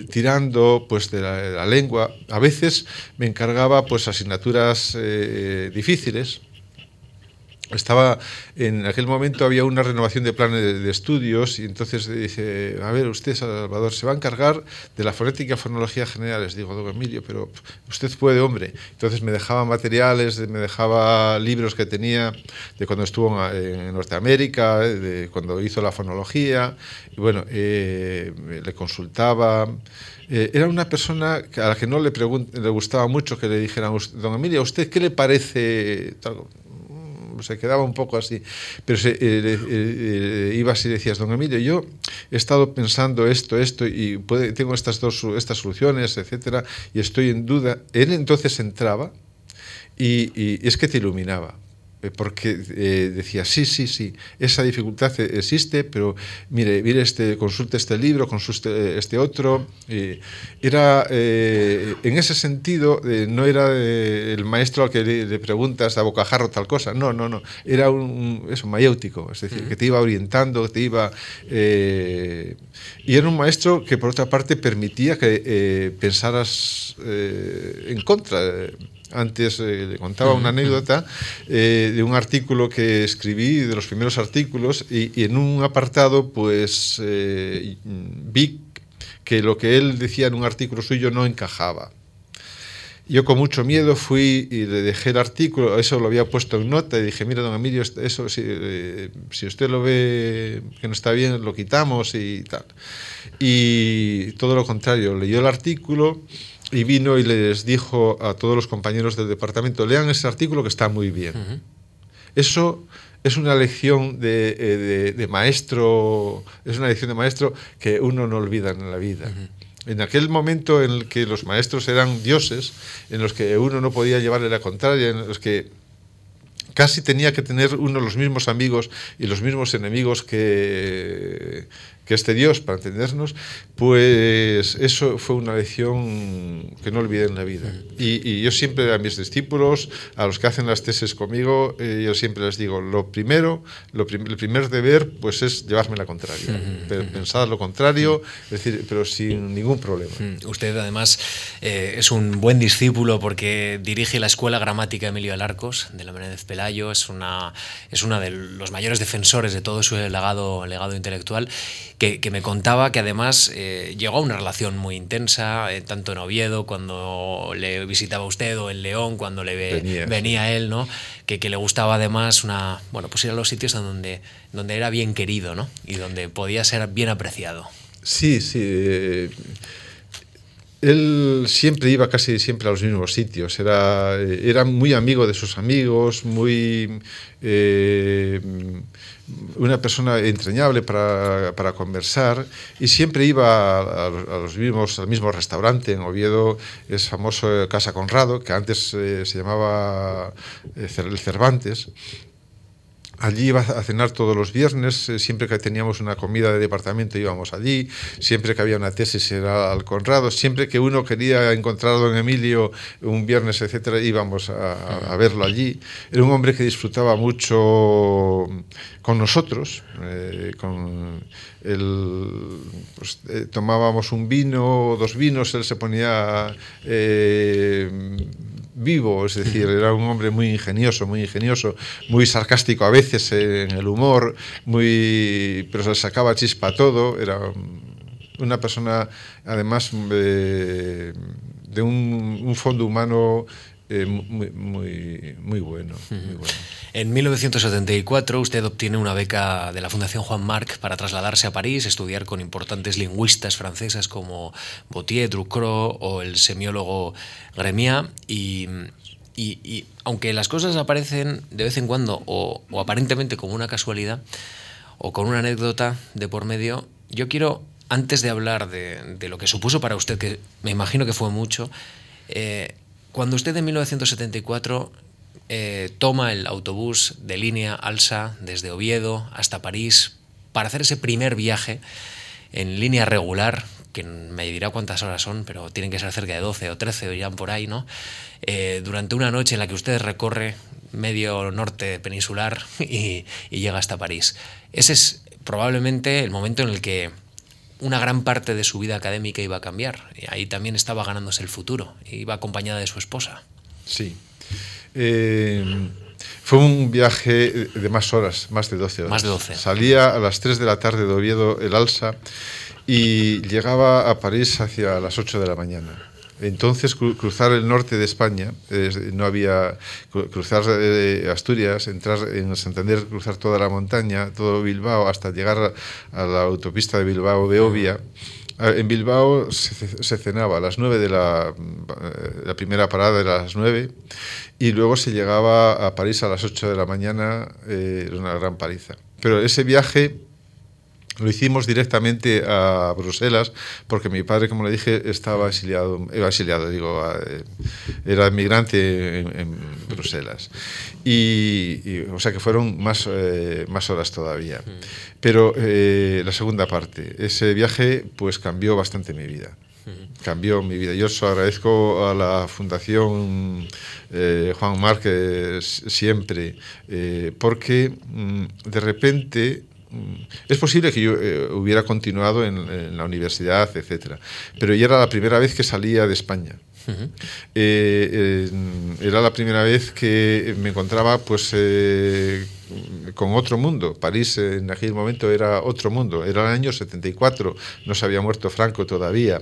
tirando pues, de la, lengua. A veces me encargaba pues, asignaturas eh, difíciles estaba en aquel momento había una renovación de planes de, estudios y entonces dice a ver usted Salvador se va a encargar de la fonética y fonología generales digo don Emilio pero usted puede hombre entonces me dejaba materiales me dejaba libros que tenía de cuando estuvo en, Norteamérica de cuando hizo la fonología. Y bueno eh, le consultaba. Eh, era una persona a la que no le, le gustaba mucho que le dijeran don Emilio ¿a usted qué le parece se quedaba un poco así. Pero se, eh, eh, eh, ibas y decías, don Emilio, yo he estado pensando esto, esto, y tengo estas dos estas soluciones, etcétera, y estoy en duda. Él entonces entraba y, y es que te iluminaba porque eh, decía, sí, sí, sí, esa dificultad e-, existe, pero mire, mire este, consulte este libro, consulte este otro. era, eh, en ese sentido, no era el maestro al que le, preguntas a bocajarro tal cosa, no, no, no, era un, eso, mayéutico, es decir, que te iba orientando, te iba... y era un maestro que, por otra parte, permitía que pensaras en contra antes eh, le contaba una anécdota eh, de un artículo que escribí, de los primeros artículos, y, en un apartado pues eh, vi que lo que él decía en un artículo suyo no encajaba. Yo con mucho miedo fui y le dejé el artículo, eso lo había puesto en nota y dije, mira, don Emilio, eso si, si usted lo ve que no está bien, lo quitamos y tal. Y todo lo contrario, leyó el artículo y vino y les dijo a todos los compañeros del departamento, lean ese artículo que está muy bien. eso es una lección de, eh, de, de, maestro, es una lección de maestro que uno no olvida en la vida. Uh -huh. En aquel momento en el que los maestros eran dioses, en los que uno no podía llevarle la contraria, en los que casi tenía que tener uno los mismos amigos y los mismos enemigos que, que este Dios, para entendernos, pues eso fue una lección que no olvidé en la vida. Y, y yo siempre a mis discípulos, a los que hacen las tesis conmigo, eh, yo siempre les digo, lo primero, lo prim el primer deber, pues es llevarme la contraria, uh -huh. pensar lo contrario, es decir, pero sin ningún problema. Usted además eh, es un buen discípulo porque dirige la Escuela Gramática Emilio Alarcos de la Menéndez Pelayo, es una, es una de los mayores defensores de todo su legado, legado intelectual que, que, me contaba que además eh, llegó a una relación muy intensa, eh, tanto en Oviedo, cuando le visitaba usted, o en León, cuando le ve, venía, venía, él, ¿no? Que, que, le gustaba además una, bueno, pues ir a los sitios donde, donde era bien querido, ¿no? Y donde podía ser bien apreciado. Sí, sí. Eh, él siempre iba casi siempre a los mismos sitios, era, era muy amigo de sus amigos, muy... Eh, una persona entrañable para, para, conversar y siempre iba a, los mismos, al mismo restaurante en Oviedo, es famoso Casa Conrado, que antes eh, se llamaba eh, el Cervantes, Allí iba a cenar todos los viernes, eh, siempre que teníamos una comida de departamento íbamos allí, siempre que había una tesis era al Conrado, siempre que uno quería encontrar a don Emilio un viernes, etcétera, íbamos a, verlo allí. Era un hombre que disfrutaba mucho con nosotros, eh, con el, pues, eh, tomábamos un vino, dos vinos, él se ponía vivo, es decir, era un hombre muy ingenioso, muy ingenioso, muy sarcástico a veces en el humor, muy, pero se sacaba chispa todo, era una persona además de, de un fondo humano eh, muy, muy, muy, bueno, muy, bueno, En 1974 usted obtiene una beca de la Fundación Juan Marc para trasladarse a París, estudiar con importantes lingüistas francesas como Bautier, Drucrot o el semiólogo Gremia. Y, y, y, aunque las cosas aparecen de vez en cuando o, o aparentemente como una casualidad o con una anécdota de por medio, yo quiero, antes de hablar de, de lo que supuso para usted, que me imagino que fue mucho, eh, cuando usted en 1974 eh, toma el autobús de línea Alsa desde Oviedo hasta París para hacer ese primer viaje en línea regular, que me dirá cuántas horas son, pero tienen que ser cerca de 12 o 13 o ya por ahí, ¿no? Eh, durante una noche en la que usted recorre medio norte peninsular y, y llega hasta París. Ese es probablemente el momento en el que una gran parte de su vida académica iba a cambiar. Y ahí también estaba ganándose el futuro. Iba acompañada de su esposa. Sí. Eh, fue un viaje de más horas, más de 12 horas. Más de 12. Salía a las 3 de la tarde de Oviedo el Alsa y llegaba a París hacia las 8 de la mañana. Entonces cruzar el norte de España, eh, no había cruzar eh, Asturias, entrar en Santander, cruzar toda la montaña, todo Bilbao, hasta llegar a, a la autopista de Bilbao-Beovia. En Bilbao se, se, cenaba a las 9 de la, la primera parada era a las 9 y luego se llegaba a París a las 8 de la mañana, eh, era una gran paliza. Pero ese viaje lo hicimos directamente a Bruselas porque mi padre, como le dije, estaba exiliado, exiliado digo, era inmigrante en, en Bruselas. Y, y, o sea que fueron más, eh, más horas todavía. Pero eh, la segunda parte, ese viaje pues cambió bastante mi vida. Cambió mi vida. Yo os agradezco a la Fundación eh, Juan Márquez siempre, eh, porque mm, de repente es posible que yo eh, hubiera continuado en, en, la universidad, etcétera, pero ya era la primera vez que salía de España. Uh -huh. eh, era la primera vez que me encontraba pues eh, con otro mundo. París en aquel momento era otro mundo. Era el año 74, no se había muerto Franco todavía.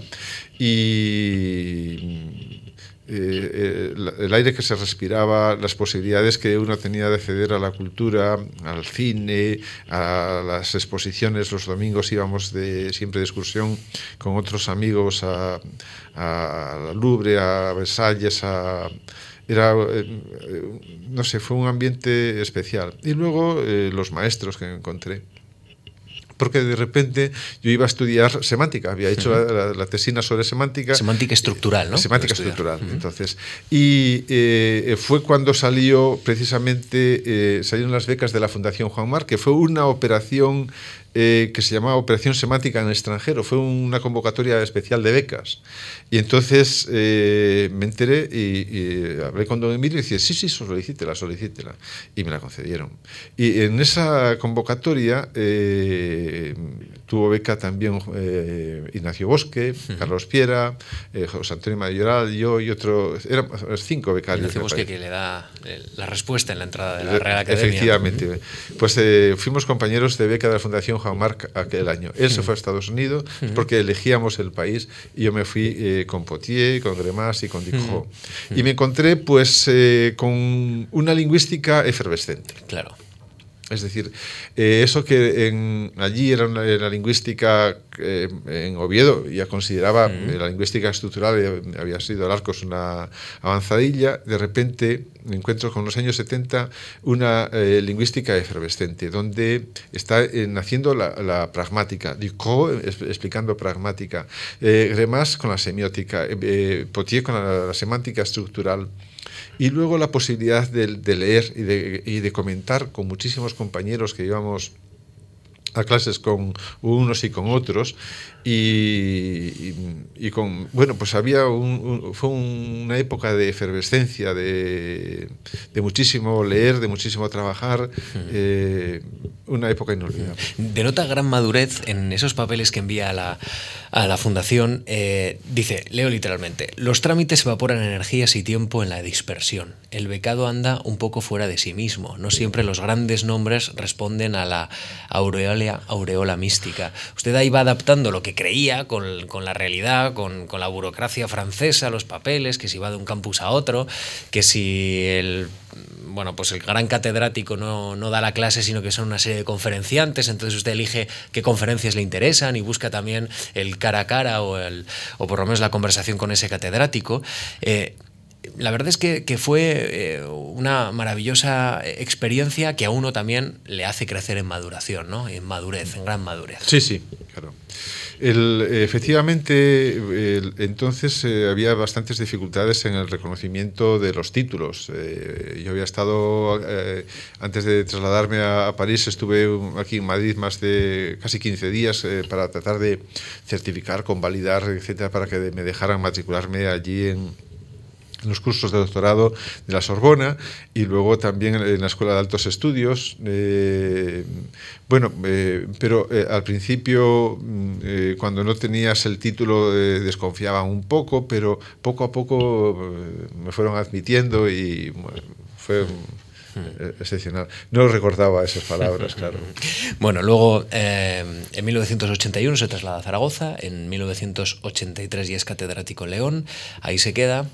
Y eh, el, el, aire que se respiraba, las posibilidades que uno tenía de acceder a la cultura, al cine, a las exposiciones. Los domingos íbamos de, siempre de excursión con otros amigos a, a, a Louvre, a Versalles, a, era, no sé, fue un ambiente especial. Y luego los maestros que encontré porque de repente yo iba a estudiar semántica, había hecho la, tesina sobre semántica. Semántica estructural, ¿no? Semántica estructural, entonces. Y eh, fue cuando salió precisamente, eh, salieron las becas de la Fundación Juan Mar, que fue una operación eh, que se llamaba Operación Semántica en el extranjero. Fue una convocatoria especial de becas. Y entonces eh, me enteré y, hablé con don Emilio y decía, sí, sí, solicítela, solicítela. Y me la concedieron. Y en esa convocatoria eh, tuvo beca también Ignacio Bosque, Carlos Piera, José Antonio Mayoral, yo y otro, eran cinco becarios. Ignacio Bosque que le da la respuesta en la entrada de la Real Academia. Efectivamente. Pues fuimos compañeros de beca de la Fundación Marc aquel año. Él se fue a Estados Unidos porque elegíamos el país y yo me fui eh, con Potier, con Gremas y con Dicot. Y me encontré pues eh, con una lingüística efervescente. Claro. Es decir, eh, eso que en, allí era una, la lingüística, eh, en Oviedo ya consideraba eh, la lingüística estructural, había sido el Arcos una avanzadilla, de repente me encuentro con los años 70 una lingüística efervescente, donde está naciendo la, pragmática, Ducrot explicando pragmática, Gremas con la semiótica, Potier con la semántica estructural y luego la posibilidad de, leer y de, y de, comentar con muchísimos compañeros que íbamos a clases con unos y con otros y, y, con bueno pues había un, fue una época de efervescencia de, de, muchísimo leer de muchísimo trabajar eh, una época inolvidable. Denota gran madurez en esos papeles que envía a la, a la fundación. Eh, dice leo literalmente los trámites evaporan energías y tiempo en la dispersión. El becado anda un poco fuera de sí mismo. No siempre los grandes nombres responden a la aureola aureola mística usted ahí va adaptando lo que creía con, la realidad, con, la burocracia francesa, los papeles, que si va de un campus a otro, que si el bueno, pues el gran catedrático no, da la clase, sino que son una serie de conferenciantes, entonces usted elige qué conferencias le interesan y busca también el cara a cara o por lo menos la conversación con ese catedrático. Eh, la verdad es que, fue eh, una maravillosa experiencia que a uno también le hace crecer en maduración, ¿no? En madurez, en gran madurez. Sí, sí, claro. Efectivamente, entonces eh, había bastantes dificultades en el reconocimiento de los títulos. Eh, yo había estado, antes de trasladarme a, París, estuve aquí en Madrid más de casi 15 días para tratar de certificar, convalidar, etcétera, para que me dejaran matricularme allí en, en los cursos de doctorado de la Sorbona y luego también en la Escuela de Altos Estudios. Eh, bueno, eh, pero eh, al principio, mm, cuando no tenías el título, desconfiaban un poco, pero poco a poco me fueron admitiendo y fue excepcional. No recordaba esas palabras, claro. Bueno, luego eh, en 1981 se traslada a Zaragoza, en 1983 ya es catedrático en León, ahí se queda.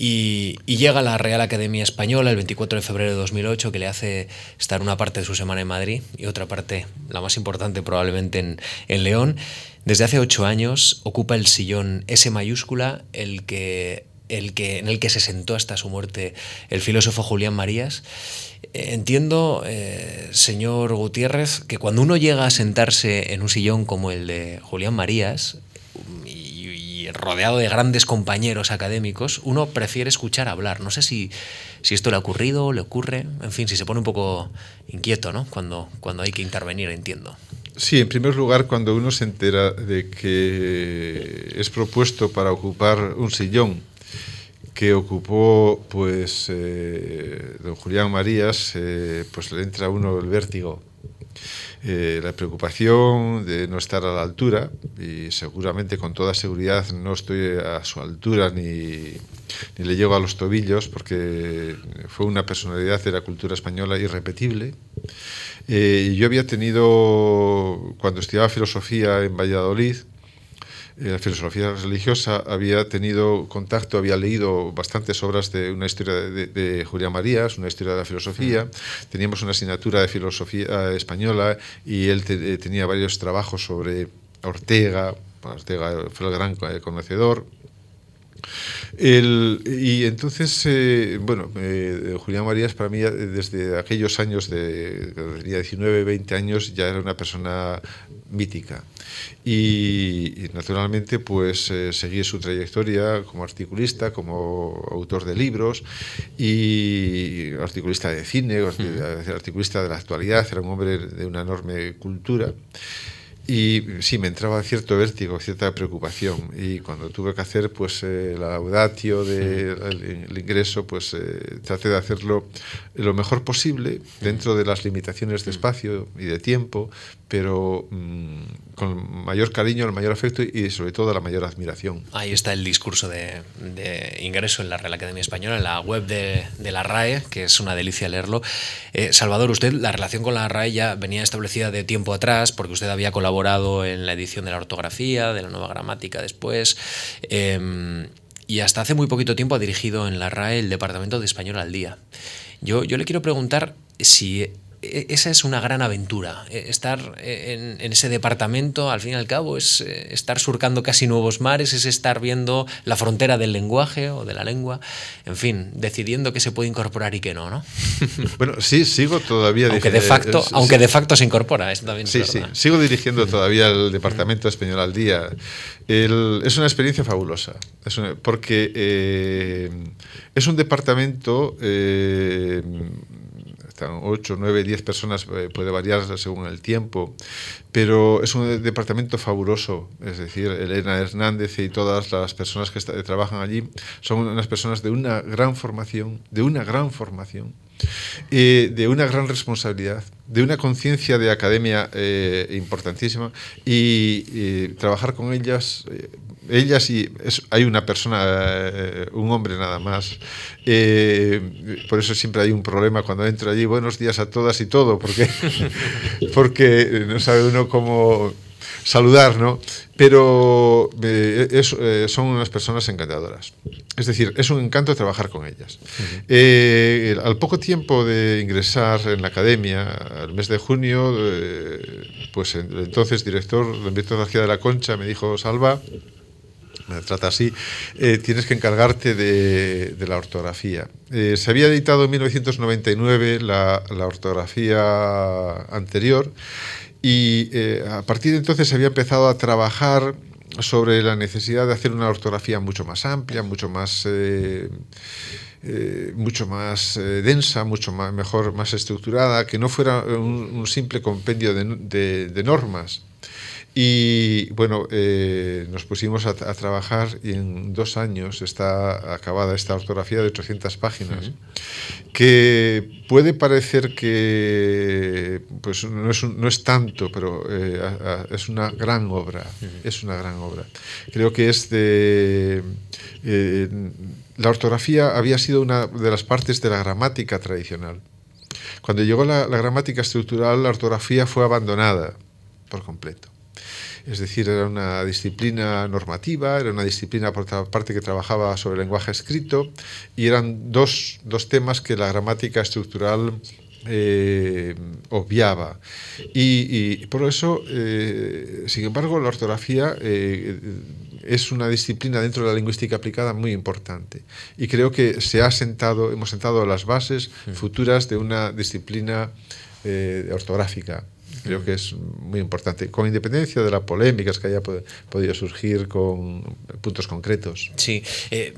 Y, y, llega a la Real Academia Española el 24 de febrero de 2008, que le hace estar una parte de su semana en Madrid y otra parte, la más importante probablemente, en, en León. Desde hace ocho años ocupa el sillón S mayúscula, el que el que, en el que se sentó hasta su muerte el filósofo Julián Marías. Entiendo, eh, señor Gutiérrez, que cuando uno llega a sentarse en un sillón como el de Julián Marías y rodeado de grandes compañeros académicos, uno prefiere escuchar hablar. No sé si, si esto le ha ocurrido, le ocurre, en fin, si se pone un poco inquieto ¿no? cuando, cuando hay que intervenir, entiendo. Sí, en primer lugar, cuando uno se entera de que es propuesto para ocupar un sillón que ocupó pues eh, don Julián Marías, eh, pues le entra a uno el vértigo, eh, la preocupación de no estar a la altura y seguramente con toda seguridad no estoy a su altura ni, ni le llego a los tobillos porque fue una personalidad de la cultura española irrepetible. Eh, yo había tenido, cuando estudiaba filosofía en Valladolid, la filosofía religiosa, había tenido contacto, había leído bastantes obras de una historia de, de Julián Marías, una historia de la filosofía. Teníamos una asignatura de filosofía española y él te, eh, tenía varios trabajos sobre Ortega. Ortega fue el gran conocedor. El, y entonces, eh, bueno, eh, Julián Marías para mí desde aquellos años de tenía 19, 20 años ya era una persona mítica. Y, y naturalmente pues eh, seguí su trayectoria como articulista, como autor de libros y articulista de cine, articulista de la actualidad, era un hombre de una enorme cultura. Y sí, me entraba cierto vértigo, cierta preocupación. Y cuando tuve que hacer pues eh, la audatio del de, ingreso, pues eh, traté de hacerlo lo mejor posible dentro de las limitaciones de espacio y de tiempo, pero mmm, con mayor cariño, el mayor afecto y sobre todo la mayor admiración. Ahí está el discurso de, de ingreso en la Real Academia Española, en la web de, de la RAE, que es una delicia leerlo. Eh, Salvador, usted, la relación con la RAE ya venía establecida de tiempo atrás, porque usted había colaborado en la edición de la ortografía, de la nueva gramática después. Eh, y hasta hace muy poquito tiempo ha dirigido en la RAE el Departamento de Español al Día. Yo, yo le quiero preguntar si esa es una gran aventura. Estar en, en, ese departamento, al fin y al cabo, es estar surcando casi nuevos mares, es estar viendo la frontera del lenguaje o de la lengua, en fin, decidiendo qué se puede incorporar y qué no, ¿no? Bueno, sí, sigo todavía aunque de facto, es, aunque de facto se incorpora, eso también sí, es sí, sigo dirigiendo todavía el Departamento Español al Día. El, es una experiencia fabulosa, es una, porque eh, es un departamento eh, están 8, 9, 10 personas, eh, puede variar según el tiempo, pero es un departamento fabuloso, es decir, Elena Hernández y todas las personas que trabajan allí son unas personas de una gran formación, de una gran formación, eh, de una gran responsabilidad, de una conciencia de academia eh, importantísima y, y, trabajar con ellas ellas y es, hay una persona, eh, un hombre nada más. Eh, por eso siempre hay un problema cuando entro allí. Buenos días a todas y todo, porque, porque no sabe uno cómo saludar, ¿no? Pero eh, es, eh, son unas personas encantadoras. Es decir, es un encanto trabajar con ellas. Uh -huh. eh, al poco tiempo de ingresar en la academia, al mes de junio, pues el entonces director, don Víctor García de la Concha, me dijo, Salva, me trata así, eh, tienes que encargarte de, la ortografía. Eh, se había editado en 1999 la, ortografía anterior y eh, a partir de entonces se había empezado a trabajar sobre la necesidad de hacer una ortografía mucho más amplia, mucho más... Mucho más densa, mucho más, mejor, más estructurada, que no fuera un, simple compendio de normas, y bueno, eh, nos pusimos a, a, trabajar y en dos años está acabada esta ortografía de 800 páginas, uh -huh. que puede parecer que pues no es, un, no es tanto, pero eh, a, a, es una gran obra, uh -huh. es una gran obra. Creo que es de... Eh, la ortografía había sido una de las partes de la gramática tradicional. Cuando llegó la, la gramática estructural, la ortografía fue abandonada por completo. Es decir, era una disciplina normativa, era una disciplina por otra parte que trabajaba sobre lenguaje escrito y eran dos, dos temas que la gramática estructural eh, obviaba. Y, y, por eso, eh, sin embargo, la ortografía eh, es una disciplina dentro de la lingüística aplicada muy importante. Y creo que se ha sentado, hemos sentado las bases futuras de una disciplina ortográfica creo que es muy importante, con independencia de las polémicas que haya podido surgir con puntos concretos. Sí, eh,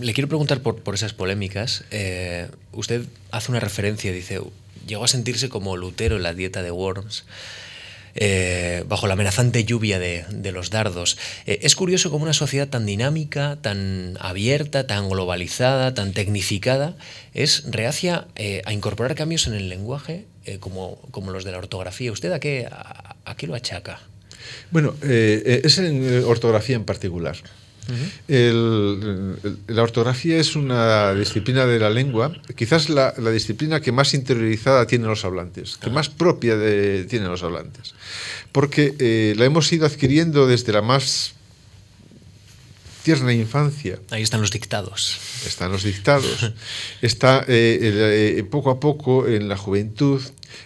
le quiero preguntar por, por esas polémicas. Eh, usted hace una referencia, dice, llegó a sentirse como Lutero en la dieta de Worms. Eh, bajo la amenazante lluvia de, de los dardos. Eh, es curioso cómo una sociedad tan dinámica, tan abierta, tan globalizada, tan tecnificada, es reacia eh, a incorporar cambios en el lenguaje eh, como, como, los de la ortografía. ¿Usted a qué, a, a qué lo achaca? Bueno, eh, es en ortografía en particular. Uh -huh. el, el, la ortografía es una disciplina de la lengua, quizás la, la disciplina que más interiorizada tienen los hablantes, que ah. más propia de, tienen los hablantes, porque eh, la hemos ido adquiriendo desde la más tierna infancia. Ahí están los dictados. Están los dictados. Está eh, eh, poco a poco en la juventud.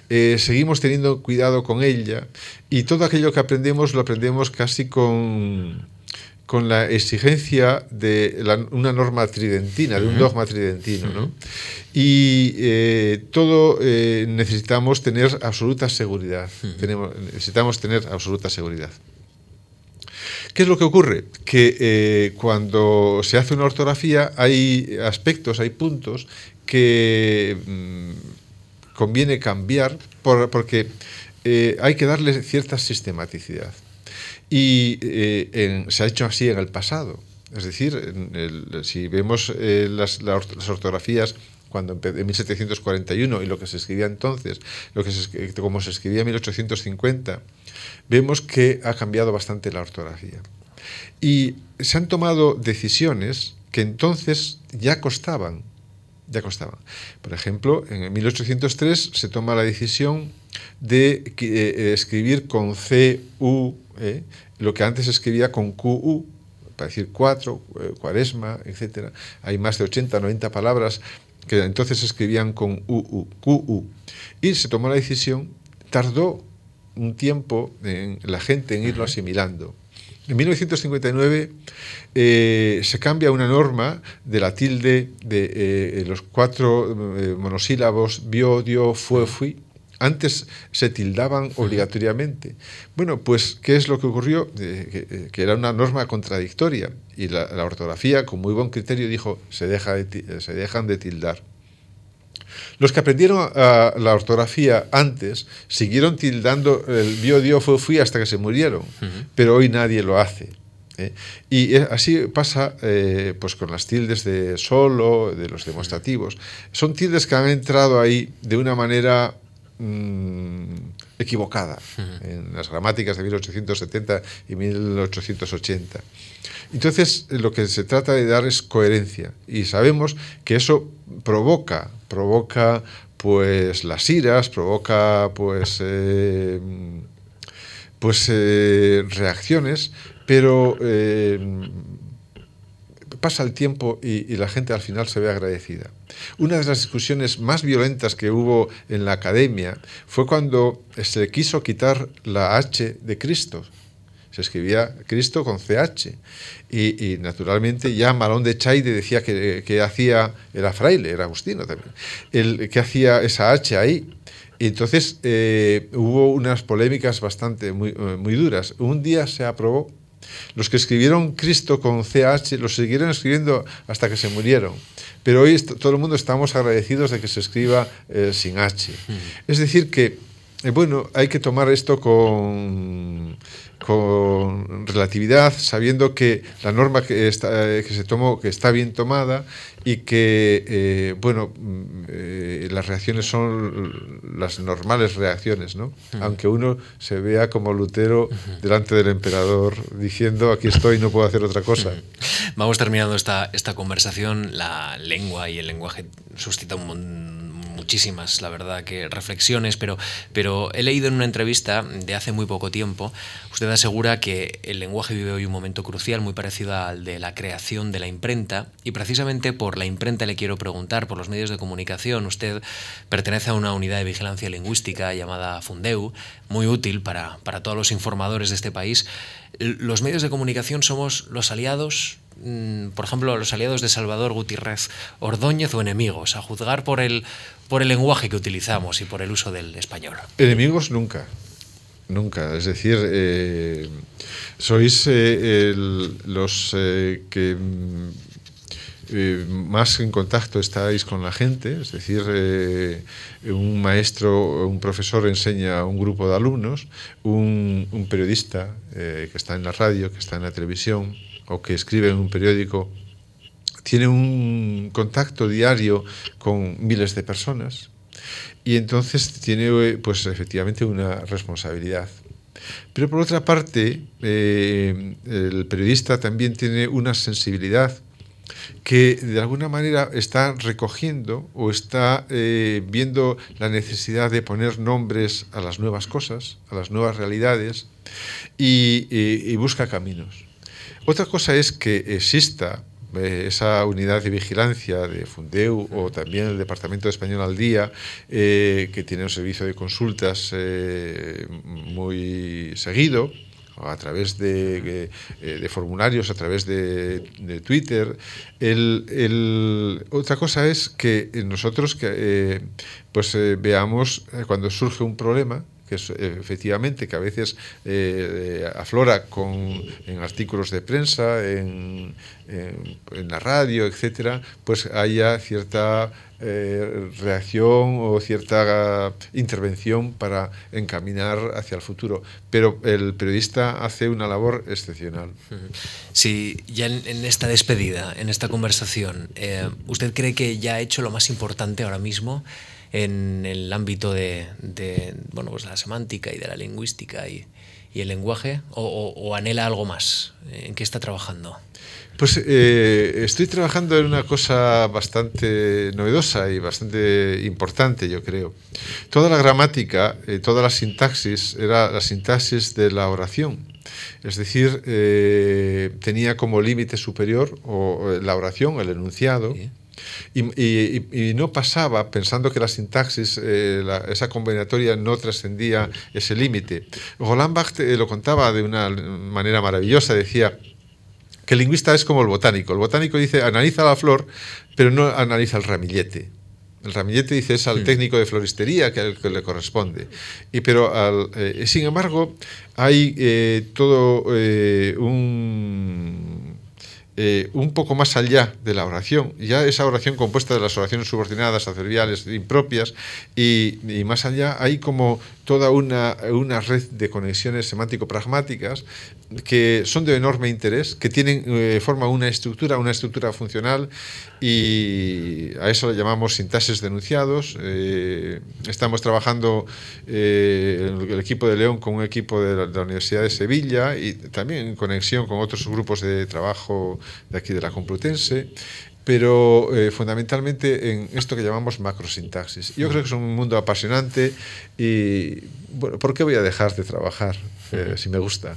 Eh, seguimos teniendo cuidado con ella y todo aquello que aprendemos lo aprendemos casi con con la exigencia de la, una norma tridentina, de un dogma tridentino. ¿no? Y eh, todo eh, necesitamos tener absoluta seguridad. Tenemos, necesitamos tener absoluta seguridad. ¿Qué es lo que ocurre? Que eh, cuando se hace una ortografía hay aspectos, hay puntos que mm, conviene cambiar por, porque eh, hay que darle cierta sistematicidad. Y eh, se ha hecho así en el pasado. Es decir, si vemos las, ortografías cuando en 1741 y lo que se escribía entonces, lo que se, como se escribía en 1850, vemos que ha cambiado bastante la ortografía. Y se han tomado decisiones que entonces ya costaban, ya costaban. Por ejemplo, en 1803 se toma la decisión de eh, escribir con CU, eh, lo que antes escribía con QU, para decir cuatro, eh, cuaresma, etc. Hay más de 80, 90 palabras que entonces escribían con UU, QU. Y se tomó la decisión, tardó un tiempo en la gente en irlo asimilando. En 1959 se cambia una norma de la tilde de los cuatro monosílabos bio, dio, fue, fui, antes se tildaban obligatoriamente. Bueno, pues, ¿qué es lo que ocurrió? Eh, que, era una norma contradictoria y la, ortografía, con muy buen criterio, dijo, se, deja se dejan de tildar. Los que aprendieron la ortografía antes siguieron tildando el bio, dio, fue, fui hasta que se murieron, pero hoy nadie lo hace. ¿eh? Y así pasa eh, pues con las tildes de solo, de los demostrativos. Son tildes que han entrado ahí de una manera Mm, equivocada en las gramáticas de 1870 y 1880. Entonces, lo que se trata de dar es coherencia y sabemos que eso provoca, provoca pues las iras, provoca pues eh, pues eh, reacciones, pero eh, pasa el tiempo y, la gente al final se ve agradecida. Una de las discusiones más violentas que hubo en la academia fue cuando se quiso quitar la H de Cristo. Se escribía Cristo con CH. Y, naturalmente ya Malón de Chaide decía que, hacía, era fraile, era agustino también, el, que hacía esa H ahí. Entonces eh, hubo unas polémicas bastante muy, muy duras. Un día se aprobó los que escribieron Cristo con CH lo siguieron escribiendo hasta que se murieron. Pero hoy todo el mundo estamos agradecidos de que se escriba eh, sin H. Es decir, que, eh, bueno, hay que tomar esto con, con relatividad, sabiendo que la norma que, está, eh, que se tomó, que está bien tomada y que, eh, bueno, mm, eh, las reacciones son las normales reacciones, ¿no? Aunque uno se vea como Lutero delante del emperador diciendo, aquí estoy, no puedo hacer otra cosa. Vamos terminando esta, esta conversación. La lengua y el lenguaje suscita un montón muchísimas, la verdad, que reflexiones, pero, pero he leído en una entrevista de hace muy poco tiempo, usted asegura que el lenguaje vive hoy un momento crucial muy parecido al de la creación de la imprenta, y precisamente por la imprenta le quiero preguntar, por los medios de comunicación, usted pertenece a una unidad de vigilancia lingüística llamada Fundeu, muy útil para, para todos los informadores de este país. Los medios de comunicación somos los aliados Mm, por ejemplo, los aliados de Salvador Gutiérrez Ordóñez o enemigos, a juzgar por el, por el lenguaje que utilizamos y por el uso del español? Enemigos nunca, nunca. Es decir, eh, sois eh, los eh, que más en contacto estáis con la gente, es decir, un maestro, un profesor enseña a un grupo de alumnos, un periodista que está en la radio, que está en la televisión, o que escribe en un periódico tiene un contacto diario con miles de personas y entonces tiene pues efectivamente una responsabilidad. Pero por otra parte, eh, el periodista también tiene una sensibilidad que de alguna manera está recogiendo o está eh, viendo la necesidad de poner nombres a las nuevas cosas, a las nuevas realidades y busca caminos. Otra cosa es que exista eh, esa unidad de vigilancia de Fundeu o también el Departamento de Español al Día, eh, que tiene un servicio de consultas eh, muy seguido, a través de, de formularios, a través de, de Twitter. El, el, otra cosa es que nosotros que, pues, veamos cuando surge un problema, que es, efectivamente que a veces eh, aflora con, en artículos de prensa, en, en, la radio, etcétera, pues haya cierta eh, reacción o cierta intervención para encaminar hacia el futuro. Pero el periodista hace una labor excepcional. Sí, ya en, esta despedida, en esta conversación, eh, ¿usted cree que ya ha hecho lo más importante ahora mismo? En el ámbito de, de bueno, pues la semántica y de la lingüística y, y el lenguaje? O, o, ¿O, anhela algo más? ¿En qué está trabajando? Pues eh, estoy trabajando en una cosa bastante novedosa y bastante importante, yo creo. Toda la gramática, eh, toda la sintaxis, era la sintaxis de la oración. Es decir, eh, tenía como límite superior o, la oración, el enunciado. ¿Sí? Y, y, y, no pasaba pensando que la sintaxis, eh, la, esa combinatoria no trascendía ese límite. Roland Barthes eh, lo contaba de una manera maravillosa, decía que el lingüista es como el botánico. El botánico dice, analiza la flor, pero no analiza el ramillete. El ramillete dice es al técnico de floristería que, que le corresponde. Y, pero al, eh, sin embargo, hay eh, todo un eh, un poco más allá de la oración, ya esa oración compuesta de las oraciones subordinadas, adverbiales, impropias, y, y más allá hay como toda una, una red de conexiones semántico-pragmáticas que son de enorme interés, que tienen, eh, forman una estructura, una estructura funcional y a eso le llamamos sintaxis denunciados. Eh, estamos trabajando eh, el equipo de León con un equipo de la, de la, Universidad de Sevilla y también en conexión con otros grupos de trabajo de aquí de la Complutense pero eh, fundamentalmente en esto que llamamos macrosintaxis. Yo creo que es un mundo apasionante y, bueno, ¿por qué voy a dejar de trabajar? Eh, si me gusta.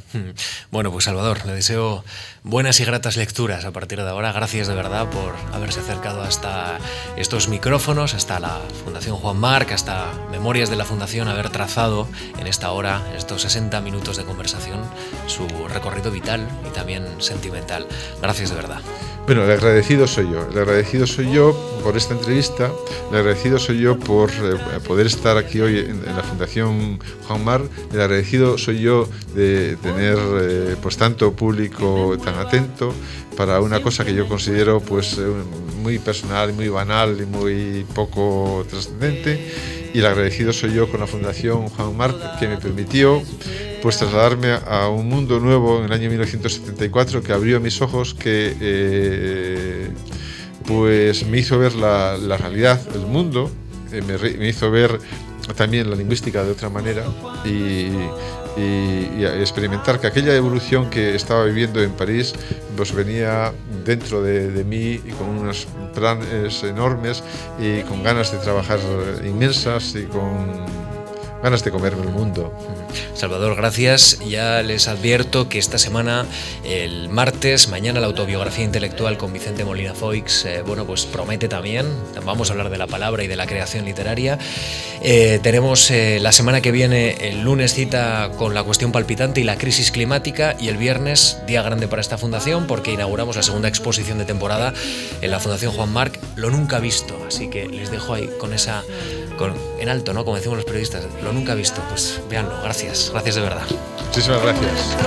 Bueno, pues Salvador, le deseo buenas y gratas lecturas a partir de ahora. Gracias de verdad por haberse acercado hasta estos micrófonos, hasta la Fundación Juan Marc, hasta Memorias de la Fundación, haber trazado en esta hora, estos 60 minutos de conversación, su recorrido vital y también sentimental. Gracias de verdad. Bueno, el agradecido soy yo. El agradecido soy yo por esta entrevista. El agradecido soy yo por eh, poder estar aquí hoy en, en, la Fundación Juan Mar. El agradecido soy yo de tener eh, pues tanto público tan atento para una cosa que yo considero pues eh, muy personal, muy banal y muy poco trascendente. Y el agradecido soy yo con la Fundación Juan Marc que me permitió pues trasladarme a un mundo nuevo en el año 1974 que abrió mis ojos, que eh, pues me hizo ver la, realidad, el mundo, eh, me, hizo ver también la lingüística de otra manera y, experimentar que aquella evolución que estaba viviendo en París pues venía dentro de, de, mí y con unos planes enormes y con ganas de trabajar inmensas y con ganas de comerme el mundo. Salvador, gracias. Ya les advierto que esta semana, el martes, mañana la autobiografía intelectual con Vicente Molina Foix, eh, bueno, pues promete también. Vamos a hablar de la palabra y de la creación literaria. Eh, tenemos eh, la semana que viene, el lunes, cita con la cuestión palpitante y la crisis climática, y el viernes, día grande para esta fundación, porque inauguramos la segunda exposición de temporada en la Fundación Juan Marc, lo nunca visto. Así que les dejo ahí con esa. Con, en alto, ¿no? Como decimos los periodistas, lo nunca visto. Pues véanlo, gracias. Gracias de verdad. Muchísimas gracias.